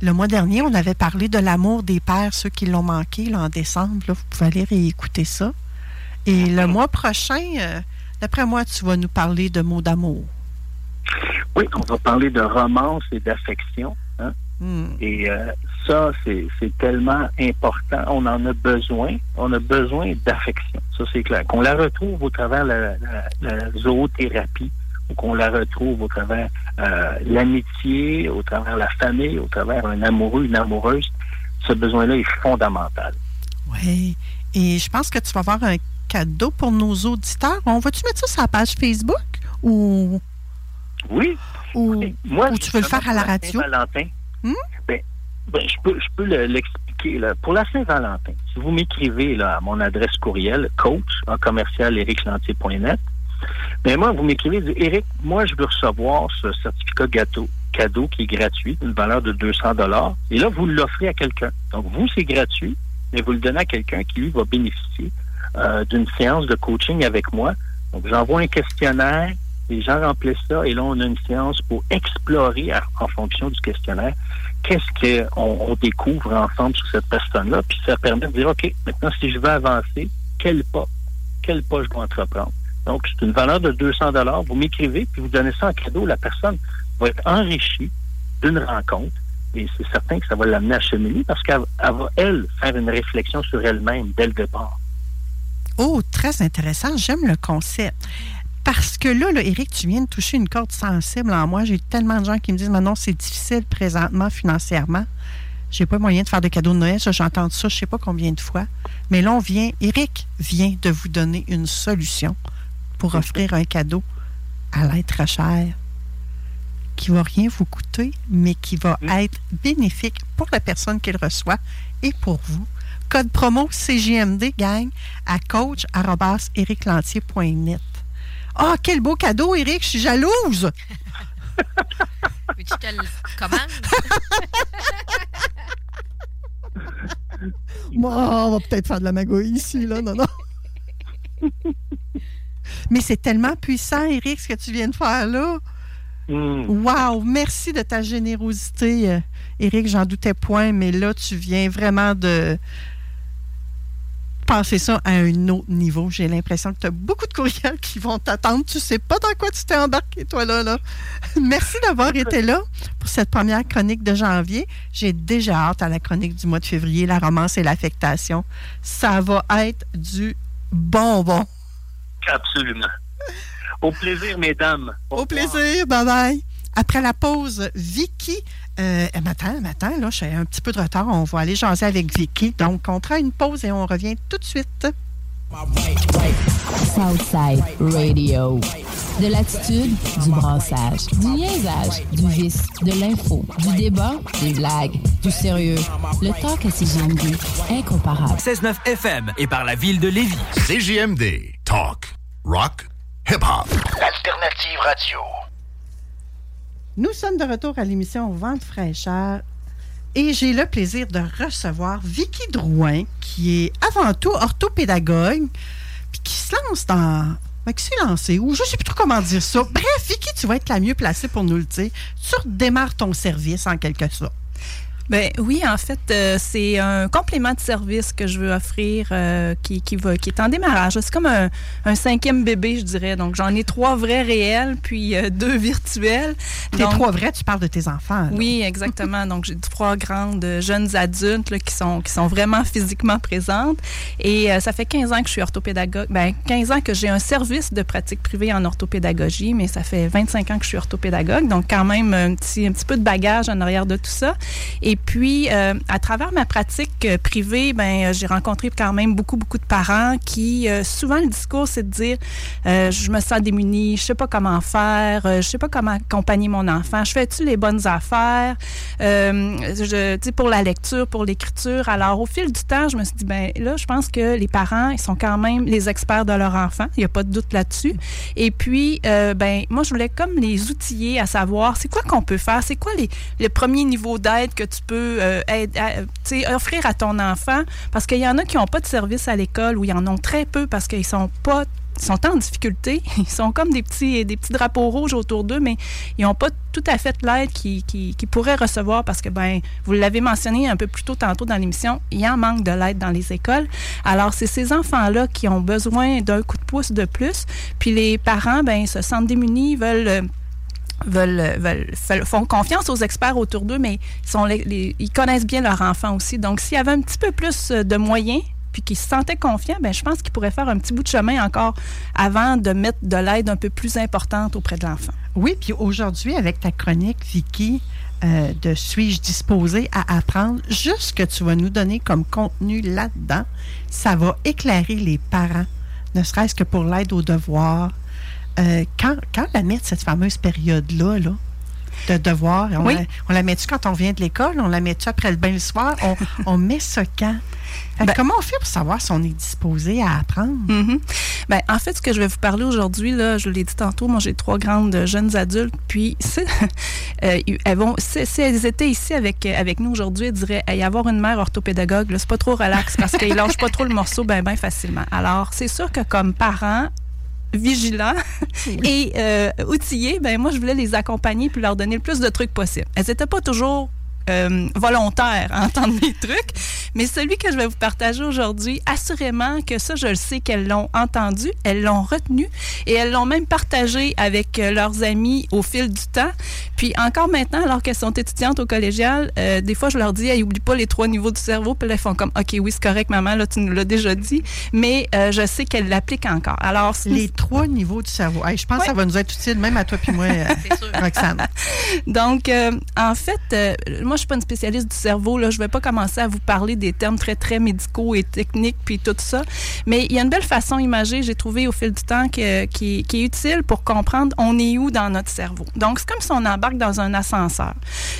Le mois dernier, on avait parlé de l'amour des pères, ceux qui l'ont manqué là, en décembre. là. vous pouvez aller réécouter ça. Et le mois prochain, euh, d'après moi, tu vas nous parler de mots d'amour. Oui, on va parler de romance et d'affection. hein. Hmm. Et euh, ça, c'est tellement important. On en a besoin. On a besoin d'affection. Ça, c'est clair. Qu'on la retrouve au travers la, la, la zoothérapie, ou qu'on la retrouve au travers euh, l'amitié, au travers la famille, au travers un amoureux, une amoureuse, ce besoin-là est fondamental. Oui. Et je pense que tu vas avoir un cadeau pour nos auditeurs. On va-tu mettre ça sur la page Facebook ou, Oui. ou, Moi, ou tu veux le faire à la radio? Saint-Valentin, Hmm? Ben, je peux, je peux le- l'expliquer. Pour la Saint-Valentin, si vous m'écrivez à mon adresse courriel, coach en commercial ericlantier.net, ben moi, vous m'écrivez, dites, Eric, moi, je veux recevoir ce certificat gâteau, cadeau qui est gratuit, d'une valeur de 200 dollars. Et là, vous l'offrez à quelqu'un. Donc, vous, c'est gratuit, mais vous le donnez à quelqu'un qui, lui, va bénéficier euh, d'une séance de coaching avec moi. Donc, j'envoie un questionnaire, les gens remplissent ça, et là, on a une séance pour explorer, en fonction du questionnaire, qu'est-ce qu'on on découvre ensemble sur cette personne-là, puis ça permet de dire, OK, maintenant, si je veux avancer, quel pas, quel pas je dois entreprendre? Donc, c'est une valeur de 200 dollars. Vous m'écrivez, puis vous donnez ça en cadeau. La personne va être enrichie d'une rencontre, et c'est certain que ça va l'amener à cheminer parce qu'elle elle va, elle, faire une réflexion sur elle-même dès le départ. Oh, très intéressant. J'aime le concept. Parce que là, là, Eric, tu viens de toucher une corde sensible en moi. J'ai tellement de gens qui me disent Maintenant, c'est difficile présentement financièrement. j'ai pas moyen de faire des cadeaux de Noël. J'entends ça, je sais pas combien de fois. Mais là, on vient, Eric vient de vous donner une solution pour offrir un cadeau à l'être cher qui va rien vous coûter, mais qui va être bénéfique pour la personne qui le reçoit et pour vous. Code promo CGMD, gang, à coach.ericlantier.net. Ah, quel beau cadeau, Eric, je suis jalouse! Mais tu te le commandes? Moi, on va peut-être faire de la magouille ici, là. Non, non. Mais c'est tellement puissant, Eric, ce que tu viens de faire là. Wow! Merci de ta générosité, euh, Eric. J'en doutais point, mais là, tu viens vraiment de passer ça à un autre niveau. J'ai l'impression que tu as beaucoup de courriels qui vont t'attendre. Tu sais pas dans quoi tu t'es embarqué, toi, là. là. Merci d'avoir été là pour cette première chronique de janvier. J'ai déjà hâte à la chronique du mois de février, la romance et l'affectation. Ça va être du bonbon. Absolument. Au plaisir, mesdames. Au plaisir, bye bye. Après la pause, Vicky. Euh, eh, attends, attends, là, j'ai un petit peu de retard. On va aller jaser avec Vicky. Donc, on prend une pause et on revient tout de suite. Southside Radio. De l'attitude, du brassage, du niaisage, du vice, de l'info, du débat, des blagues, du sérieux. Le talk à CGMD, incomparable. 16.9 FM et par la ville de Lévis. CJMD. Talk. Rock. Hip-hop. L'alternative radio. Nous sommes de retour à l'émission Vente fraîcheur et j'ai le plaisir de recevoir Vicky Drouin, qui est avant tout orthopédagogue, puis qui se lance dans. Ben, qui s'est lancée, ou je ne sais plus trop comment dire ça. Bref, Vicky, tu vas être la mieux placée pour nous le dire. Tu redémarres ton service en quelque sorte. Ben oui, en fait, euh, c'est un complément de service que je veux offrir euh, qui, qui, va, qui est en démarrage. C'est comme un, un, cinquième bébé, je dirais. Donc, j'en ai trois vrais réels, puis euh, deux virtuels. Les trois vrais, tu parles de tes enfants. Là. Oui, exactement. Donc, j'ai trois grandes jeunes adultes là, qui, sont, qui sont vraiment physiquement présentes. Et ça fait 15 ans que je suis orthopédagogue. Ben, 15 ans que j'ai un service de pratique privée en orthopédagogie, mais ça fait 25 ans que je suis orthopédagogue. Donc, quand même, un petit, un petit peu de bagage en arrière de tout ça. Et puis, euh, à travers ma pratique euh, privée, ben, euh, j'ai rencontré quand même beaucoup, beaucoup de parents qui, euh, souvent, le discours, c'est de dire je me sens démunie, je sais pas comment faire, je sais pas comment accompagner mon enfant, je fais-tu les bonnes affaires, je, pour la lecture, pour l'écriture. Alors, au fil du temps, je me suis dit ben là, je pense que les parents, ils sont quand même les experts de leur enfant. Il n'y a pas de doute là-dessus. Et puis, ben moi, je voulais comme les outiller à savoir c'est quoi qu'on peut faire, c'est quoi les, les premiers niveaux d'aide que tu peux euh, à, offrir à ton enfant parce qu'il y en a qui n'ont pas de service à l'école ou ils en ont très peu parce qu'ils sont pas sont en difficulté. Ils sont comme des petits, drapeaux rouges autour d'eux, mais ils n'ont pas tout à fait l'aide qu'ils qui, qui pourraient recevoir parce que, ben, vous l'avez mentionné un peu plus tôt tantôt dans l'émission, il y en manque de l'aide dans les écoles. Alors, c'est ces enfants-là qui ont besoin d'un coup de pouce de plus. Puis les parents, ben, se sentent démunis, veulent Veulent, font confiance aux experts autour d'eux, mais ils, connaissent bien leur enfant aussi. Donc, s'il y avait un petit peu plus de moyens, puis qu'ils se sentaient confiants, ben, je pense qu'ils pourraient faire un petit bout de chemin encore avant de mettre de l'aide un peu plus importante auprès de l'enfant. Oui, puis aujourd'hui, avec ta chronique, Vicky, euh, de Suis-je disposé à apprendre, juste ce que tu vas nous donner comme contenu là-dedans, ça va éclairer les parents, ne serait-ce que pour l'aide aux devoirs, euh, quand, quand la met cette fameuse période-là, là, de devoir, on, oui. la, on la met-tu quand on vient de l'école? On la met-tu après le bain le soir? On, on met ça quand? Ben, comment on fait pour savoir si on est disposé à apprendre? Mm -hmm. ben, en fait, ce que je vais vous parler aujourd'hui, là, je l'ai dit tantôt, moi j'ai trois grandes jeunes adultes, puis euh, elles vont, si, si, elles étaient ici avec, avec nous aujourd'hui, elles diraient y avoir une mère orthopédagogue, c'est pas trop relax parce qu'ils lâchent pas trop le morceau ben, ben facilement. Alors, c'est sûr que comme parents, vigilants et euh, outillés, ben moi je voulais les accompagner puis leur donner le plus de trucs possible. Elles n'étaient pas toujours euh, volontaire à entendre mes trucs. Mais celui que je vais vous partager aujourd'hui, assurément que ça, je le sais qu'elles l'ont entendu, elles l'ont retenu et elles l'ont même partagé avec euh, leurs amis au fil du temps. Puis encore maintenant, alors qu'elles sont étudiantes au collégial, euh, des fois, je leur dis, hey, oublie pas les trois niveaux du cerveau. Puis là, elles font comme, OK, oui, c'est correct, maman, là, tu nous l'as déjà dit. Mais euh, je sais qu'elles l'appliquent encore. Alors, les trois niveaux du cerveau. Hey, je pense que ça va nous être utile, même à toi puis moi, Roxane. Donc, en fait, moi, je suis pas une spécialiste du cerveau. Là, je vais pas commencer à vous parler des termes très, très médicaux et techniques, puis tout ça. Mais il y a une belle façon imagée, j'ai trouvé au fil du temps, qui, est utile pour comprendre on est où dans notre cerveau. Donc, c'est comme si on embarque dans un ascenseur.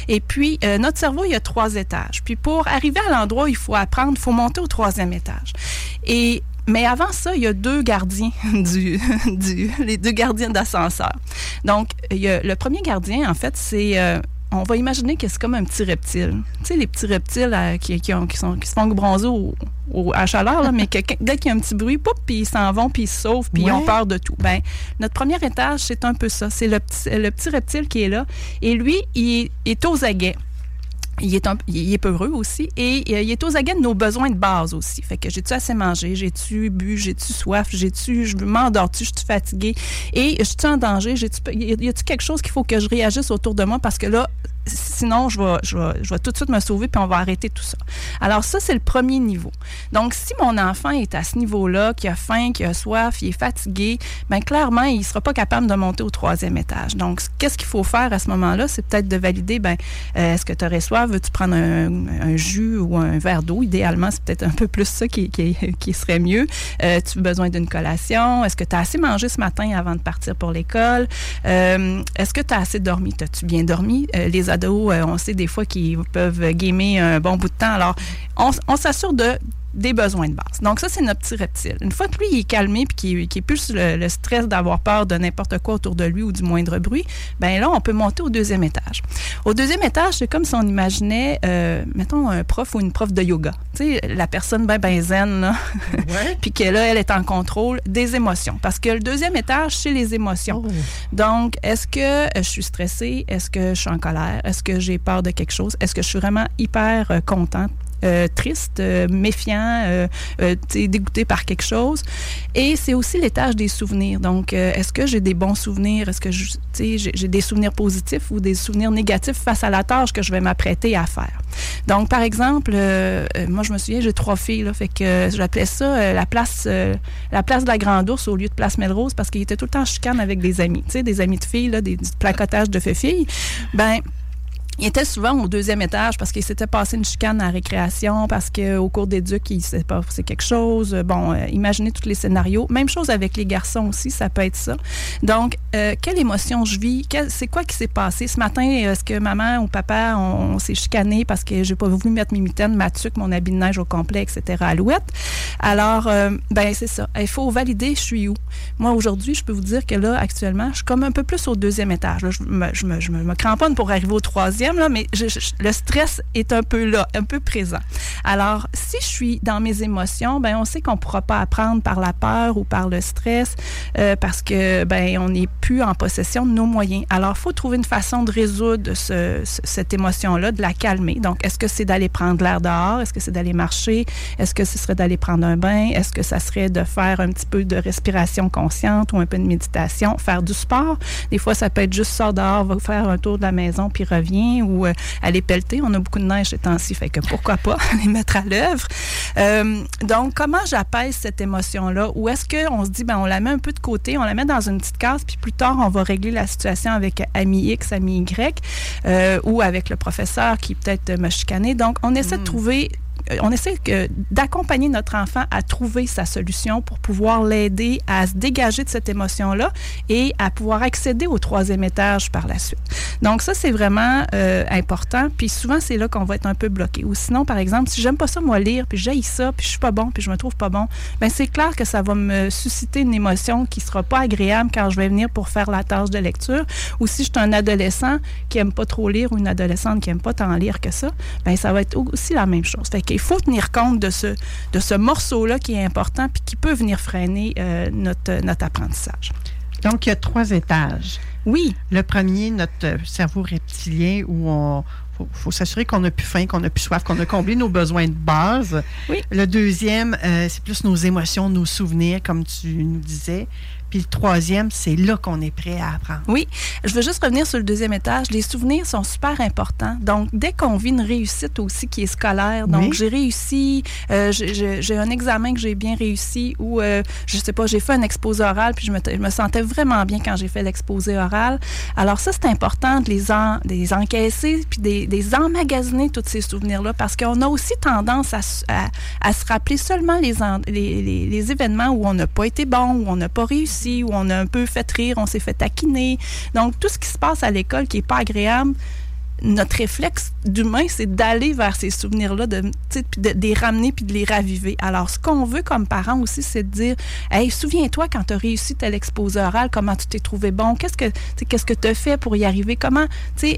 Et puis, euh, notre cerveau, il y a trois étages. Puis, pour arriver à l'endroit où il faut apprendre, il faut monter au troisième étage. Et mais avant ça, il y a deux gardiens du, les deux gardiens d'ascenseur. Donc, le premier gardien, en fait, c'est euh, on va imaginer que c'est comme un petit reptile. Tu sais, les petits reptiles euh, qui, qui, ont, qui, sont, qui se font bronzer au, au- à chaleur, là, mais que, dès qu'il y a un petit bruit, poup, puis ils s'en vont, puis ils se sauvent, puis ils ont peur de tout. Ben, notre premier étage, c'est un peu ça. C'est le petit, le petit reptile qui est là. Et lui, il est aux aguets. Il est, peureux aussi et euh, il est aux aguets de nos besoins de base aussi. Fait que j'ai-tu assez mangé, j'ai-tu bu, j'ai-tu soif, j'ai-tu, je m'endors-tu, je suis fatiguée. Et je suis en danger, j'ai-tu, y a-tu quelque chose qu'il faut que je réagisse autour de moi? Parce que là, sinon je vais, je vais, je vais tout de suite me sauver puis on va arrêter tout ça. Alors ça, c'est le premier niveau. Donc si mon enfant est à ce niveau-là, qui a faim, qui a soif, il est fatigué, ben clairement, il sera pas capable de monter au troisième étage. Donc qu'est-ce qu'il faut faire à ce moment-là? C'est peut-être de valider, ben euh, est-ce que tu aurais soif? Veux-tu prendre un, un jus ou un verre d'eau? Idéalement, c'est peut-être un peu plus ça qui, qui, qui serait mieux. Euh, tu as besoin d'une collation? Est-ce que tu as assez mangé ce matin avant de partir pour l'école? Euh, est-ce que tu as assez dormi? As-tu bien dormi? Euh, les euh, on sait des fois qu'ils peuvent gamer un bon bout de temps. Alors, on s'assure de des besoins de base. Donc ça, c'est notre petit reptile. Une fois que lui, il est calmé puis qu'il qu'il est plus le, le stress d'avoir peur de n'importe quoi autour de lui ou du moindre bruit, ben là, on peut monter au deuxième étage. Au deuxième étage, c'est comme si on imaginait, euh, mettons, un prof ou une prof de yoga. Tu sais, la personne ben, ben zen, là, puis que là, elle est en contrôle des émotions. Parce que le deuxième étage, c'est les émotions. Donc, est-ce que euh, je suis stressée? Est-ce que je suis en colère? Est-ce que j'ai peur de quelque chose? Est-ce que je suis vraiment hyper euh, contente? Euh, triste, euh, méfiant, euh, euh, dégoûté par quelque chose. Et c'est aussi l'étage des souvenirs. Donc, euh, est-ce que j'ai des bons souvenirs? Est-ce que j'ai des souvenirs positifs ou des souvenirs négatifs face à la tâche que je vais m'apprêter à faire? Donc, par exemple, euh, moi, je me souviens, j'ai trois filles, là, fait que j'appelais ça la place la place de la Grande Ourse au lieu de place Melrose parce qu'il était tout le temps chicane avec des amis, des amis de filles, là, des, du placotage de filles. Ben, il était souvent au deuxième étage parce qu'il s'était passé une chicane à récréation, parce qu'au cours d'éduc, il s'est passé quelque chose. Bon, euh, imaginez tous les scénarios. Même chose avec les garçons aussi, ça peut être ça. Donc, euh, quelle émotion je vis? C'est quoi qui s'est passé? Ce matin, est-ce que maman ou papa, on, s'est chicané parce que j'ai pas voulu mettre mes mitaines, ma tuque, mon habit de neige au complet, etc. Alouette. Alors, euh, ben c'est ça. Il faut valider je suis où? Moi, aujourd'hui, je peux vous dire que là, actuellement, je suis comme un peu plus au deuxième étage. Je me, je me, je me cramponne pour arriver au troisième, là, mais le stress est un peu là, un peu présent. Alors, si je suis dans mes émotions, ben on sait qu'on ne pourra pas apprendre par la peur ou par le stress euh, parce que ben on n'est plus en possession de nos moyens. Alors, il faut trouver une façon de résoudre ce- ce- cette émotion-là, de la calmer. Donc, est-ce que c'est d'aller prendre l'air dehors? Est-ce que c'est d'aller marcher? Est-ce que ce serait d'aller prendre un bain? Est-ce que ça serait de faire un petit peu de respiration consciente ou un peu de méditation? Faire du sport? Des fois, ça peut être juste sort dehors, va faire un tour de la maison puis revient ou euh, aller pelleter. On a beaucoup de neige ces temps-ci, fait que pourquoi pas les mettre à l'œuvre. Euh, donc, comment j'apaise cette émotion-là? Ou est-ce qu'on se dit, ben, on la met un peu de côté, on la met dans une petite case, puis plus tard, on va régler la situation avec ami X, ami Y, euh, ou avec le professeur qui peut-être me chicaner. Donc, on essaie de trouver euh, on essaie d'accompagner notre enfant à trouver sa solution pour pouvoir l'aider à se dégager de cette émotion-là et à pouvoir accéder au troisième étage par la suite. Donc ça, c'est vraiment euh, important. Puis souvent, c'est là qu'on va être un peu bloqué. Ou sinon, par exemple, si j'aime pas ça, moi, lire, puis j'aille ça, puis je suis pas bon, puis je me trouve pas bon, ben c'est clair que ça va me susciter une émotion qui sera pas agréable quand je vais venir pour faire la tâche de lecture. Ou si je suis un adolescent qui aime pas trop lire ou une adolescente qui aime pas tant lire que ça, ben ça va être aussi la même chose. Qu'il faut tenir compte de ce, de ce morceau-là qui est important puis qui peut venir freiner euh, notre, notre apprentissage. Donc, il y a trois étages. Oui. Le premier, notre cerveau reptilien, où on faut, faut s'assurer qu'on n'a plus faim, qu'on n'a plus soif, qu'on a comblé nos besoins de base. Oui. Le deuxième, euh, c'est plus nos émotions, nos souvenirs, comme tu nous disais. Puis le troisième, c'est là qu'on est prêt à apprendre. Oui, je veux juste revenir sur le deuxième étage. Les souvenirs sont super importants. Donc, dès qu'on vit une réussite aussi qui est scolaire, donc Oui. j'ai réussi, euh, j'ai- un examen que j'ai bien réussi ou, euh, je sais pas, j'ai fait un exposé oral puis je me, je me sentais vraiment bien quand j'ai fait l'exposé oral. Alors ça, c'est important de les, en, de les encaisser puis des, des emmagasiner, tous ces souvenirs-là, parce qu'on a aussi tendance à, s- à- à se rappeler seulement les, en- les, les- les événements où on n'a pas été bon, où on n'a pas réussi, où on a un peu fait rire, on s'est fait taquiner. Donc, tout ce qui se passe à l'école qui n'est pas agréable, notre réflexe d'humain, c'est d'aller vers ces souvenirs-là, de, de, de les ramener puis de les raviver. Alors, ce qu'on veut comme parents aussi, c'est de dire Hey, souviens-toi quand tu as réussi tel exposé oral, comment tu t'es trouvé bon, qu'est-ce que tu qu'est-ce que as fait pour y arriver, comment, tu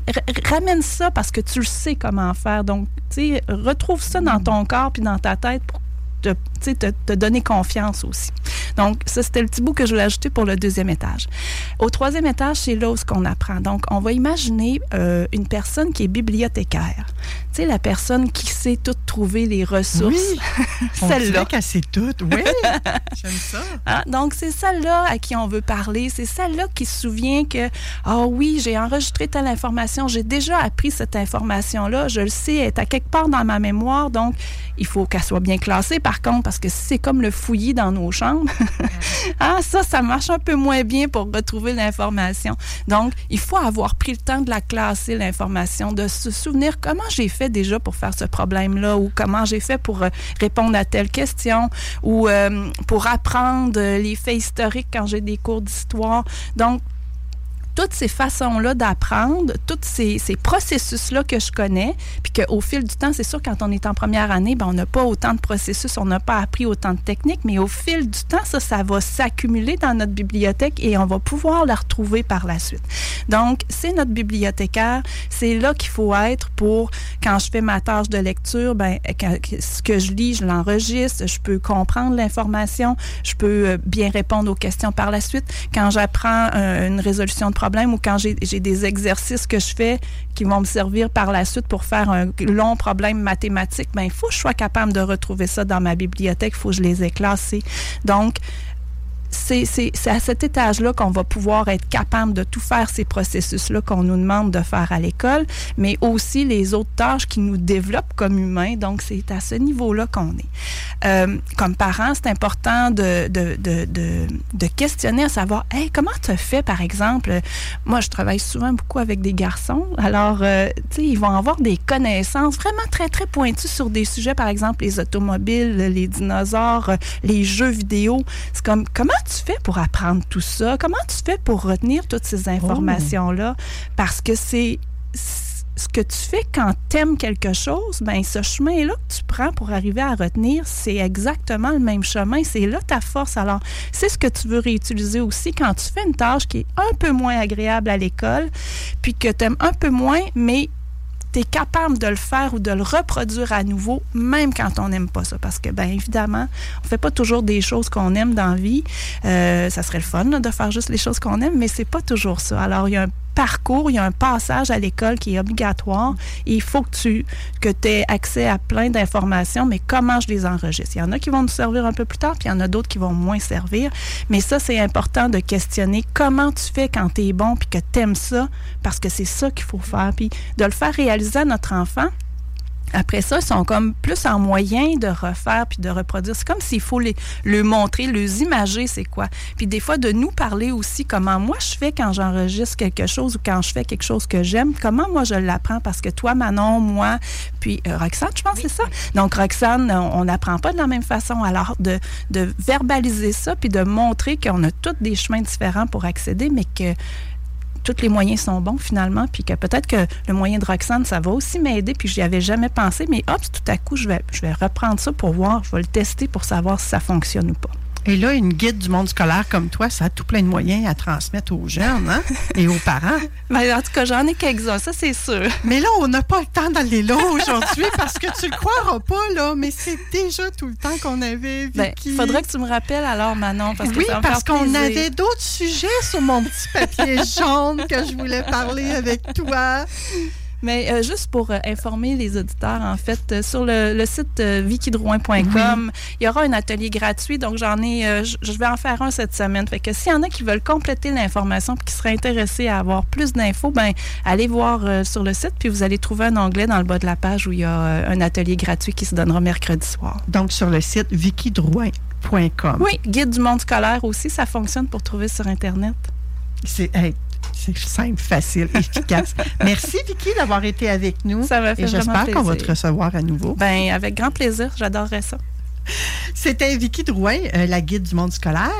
ramène ça parce que tu le sais comment faire. Donc, tu sais, retrouve ça dans ton corps puis dans ta tête pour te, te, te donner confiance aussi. Donc, ça, c'était le petit bout que je voulais ajouter pour le deuxième étage. Au troisième étage, c'est là où ce qu'on apprend. Donc, on va imaginer euh, une personne qui est bibliothécaire. Tu sais, la personne qui sait tout trouver les ressources. Oui. Celle-là. qu'elle sait tout. Oui, j'aime ça. Hein? Donc, c'est celle-là à qui on veut parler. C'est celle-là qui se souvient que, ah oui, j'ai enregistré telle information, j'ai déjà appris cette information-là, je le sais, elle est à quelque part dans ma mémoire, donc il faut qu'elle soit bien classée, par contre, parce que c'est comme le fouillis dans nos chambres, ah, ça, ça marche un peu moins bien pour retrouver l'information. Donc, il faut avoir pris le temps de la classer, l'information, de se souvenir comment j'ai fait déjà pour faire ce problème-là ou comment j'ai fait pour euh, répondre à telle question ou euh, pour apprendre euh, les faits historiques quand j'ai des cours d'histoire. Donc, toutes ces façons-là d'apprendre, tous ces, ces processus-là que je connais, puis qu'au fil du temps, c'est sûr, quand on est en première année, ben, on n'a pas autant de processus, on n'a pas appris autant de techniques, mais au fil du temps, ça, ça va s'accumuler dans notre bibliothèque et on va pouvoir la retrouver par la suite. Donc, c'est notre bibliothécaire, c'est là qu'il faut être pour, quand je fais ma tâche de lecture, ben, ce que je lis, je l'enregistre, je peux comprendre l'information, je peux euh, bien répondre aux questions par la suite. Quand j'apprends euh, une résolution de problème ou quand j'ai des exercices que je fais qui vont me servir par la suite pour faire un long problème mathématique, ben, il faut que je sois capable de retrouver ça dans ma bibliothèque, il faut que je les ai classés. Donc, c'est à cet étage-là qu'on va pouvoir être capable de tout faire ces processus-là qu'on nous demande de faire à l'école, mais aussi les autres tâches qui nous développent comme humains. Donc, c'est à ce niveau-là qu'on est. Euh, comme parents, c'est important de, de, de, de, questionner à savoir, hey, comment tu as fait, par exemple? Moi, je travaille souvent beaucoup avec des garçons. Alors, euh, tu sais, ils vont avoir des connaissances vraiment très, très pointues sur des sujets, par exemple, les automobiles, les dinosaures, les jeux vidéo. C'est comme, comment tu fais pour apprendre tout ça? Comment tu fais pour retenir toutes ces informations-là? Parce que c'est ce que tu fais quand tu aimes quelque chose, ben ce chemin-là que tu prends pour arriver à retenir, c'est exactement le même chemin. C'est là ta force. Alors, c'est ce que tu veux réutiliser aussi quand tu fais une tâche qui est un peu moins agréable à l'école, puis que tu aimes un peu moins, mais tu es capable de le faire ou de le reproduire à nouveau, même quand on n'aime pas ça. Parce que, bien évidemment, on fait pas toujours des choses qu'on aime dans la vie. Euh, ça serait le fun de faire juste les choses qu'on aime, mais c'est pas toujours ça. Alors, il y a un parcours, il y a un passage à l'école qui est obligatoire. Il faut que tu que aies accès à plein d'informations, mais comment je les enregistre? Il y en a qui vont nous servir un peu plus tard, puis il y en a d'autres qui vont moins servir. Mais ça, c'est important de questionner comment tu fais quand tu es bon, puis que tu aimes ça, parce que c'est ça qu'il faut faire. Puis de le faire réaliser à notre enfant, après ça, ils sont comme plus en moyen de refaire puis de reproduire. C'est comme s'il faut les, le montrer, les imager, c'est quoi. Puis des fois, de nous parler aussi comment moi je fais quand j'enregistre quelque chose ou quand je fais quelque chose que j'aime, comment moi je l'apprends. Parce que toi, Manon, moi, puis euh, Roxane, je pense que c'est ça. Donc, Roxane, on n'apprend pas de la même façon. Alors, de, de verbaliser ça puis de montrer qu'on a tous des chemins différents pour accéder, mais que tous les moyens sont bons finalement, puis que peut-être que le moyen de Roxane, ça va aussi m'aider, puis j'y avais jamais pensé, mais hop, tout à coup, je vais, je vais reprendre ça pour voir, je vais le tester pour savoir si ça fonctionne ou pas. Et là, une guide du monde scolaire comme toi, ça a tout plein de moyens à transmettre aux jeunes hein, et aux parents. Ben, en tout cas, j'en ai quelques-uns, ça c'est sûr. Mais là, on n'a pas le temps d'aller là aujourd'hui parce que tu le croiras pas, là, mais c'est déjà tout le temps qu'on avait vécu. Ben, il faudrait que tu me rappelles alors, Manon, parce que oui, ça parce qu'on avait d'autres sujets sur mon petit papier jaune que je voulais parler avec toi. Mais euh, juste pour euh, informer les auditeurs, en fait, euh, sur le, le site euh, vicydrouin.com, il y aura un atelier gratuit. Donc, j'en ai, euh, je vais en faire un cette semaine. Fait que s'il y en a qui veulent compléter l'information puis qui seraient intéressés à avoir plus d'infos, ben allez voir sur le site puis vous allez trouver un onglet dans le bas de la page où il y a un atelier gratuit qui se donnera mercredi soir. Donc, sur le site vicydrouin.com. Oui, guide du monde scolaire aussi, ça fonctionne pour trouver sur Internet. C'est hey, c'est simple, facile, efficace. Merci, Vicky, d'avoir été avec nous. Ça m'a fait Et j'espère qu'on va te recevoir à nouveau. Ben, avec grand plaisir, j'adorerais ça. C'était Vicky Drouin, euh, la guide du monde scolaire.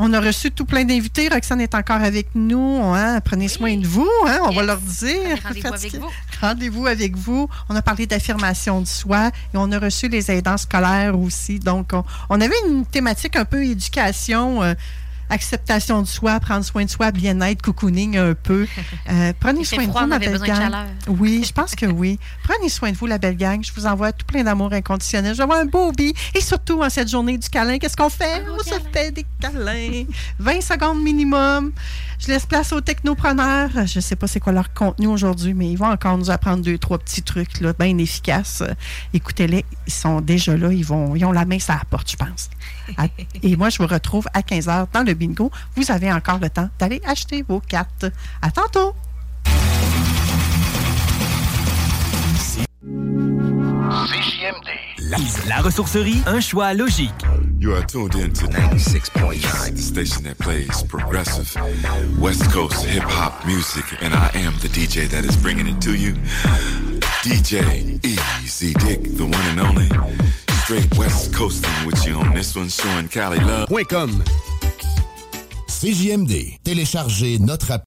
On a reçu tout plein d'invités. Roxane est encore avec nous. hein. Prenez soin de vous, hein, on va leur dire. Rendez-vous avec vous. Rendez-vous avec vous. On a parlé d'affirmation de soi et on a reçu les aidants scolaires aussi. Donc, on, on avait une thématique un peu éducation. euh, acceptation de soi, prendre soin de soi, bien-être, cocooning un peu. Euh, prenez soin de vous, ma belle de gang. Oui, je pense que oui. Prenez soin de vous, la belle gang. Je vous envoie tout plein d'amour inconditionnel. Je vais avoir un beau bi. Et surtout, en cette journée du câlin, qu'est-ce qu'on fait? On se fait des câlins. 20 secondes minimum. Je laisse place aux technopreneurs. Je ne sais pas c'est quoi leur contenu aujourd'hui, mais ils vont encore nous apprendre deux, trois petits trucs là, bien efficaces. Écoutez-les, ils sont déjà là. Ils, vont, ils ont la main sur la porte, je pense. Et moi, je vous retrouve à 15h dans le bingo. Vous avez encore le temps d'aller acheter vos cartes. À tantôt! CJMD. La, la ressourcerie, un choix logique. You are tuned in to 96.9, the station that plays progressive West Coast hip hop music, and I am the DJ that is bringing it to you. DJ Easy Dick, the one and only. Straight West Coasting with you on this one, showing Cali love. .com. CJMD. Téléchargez notre app.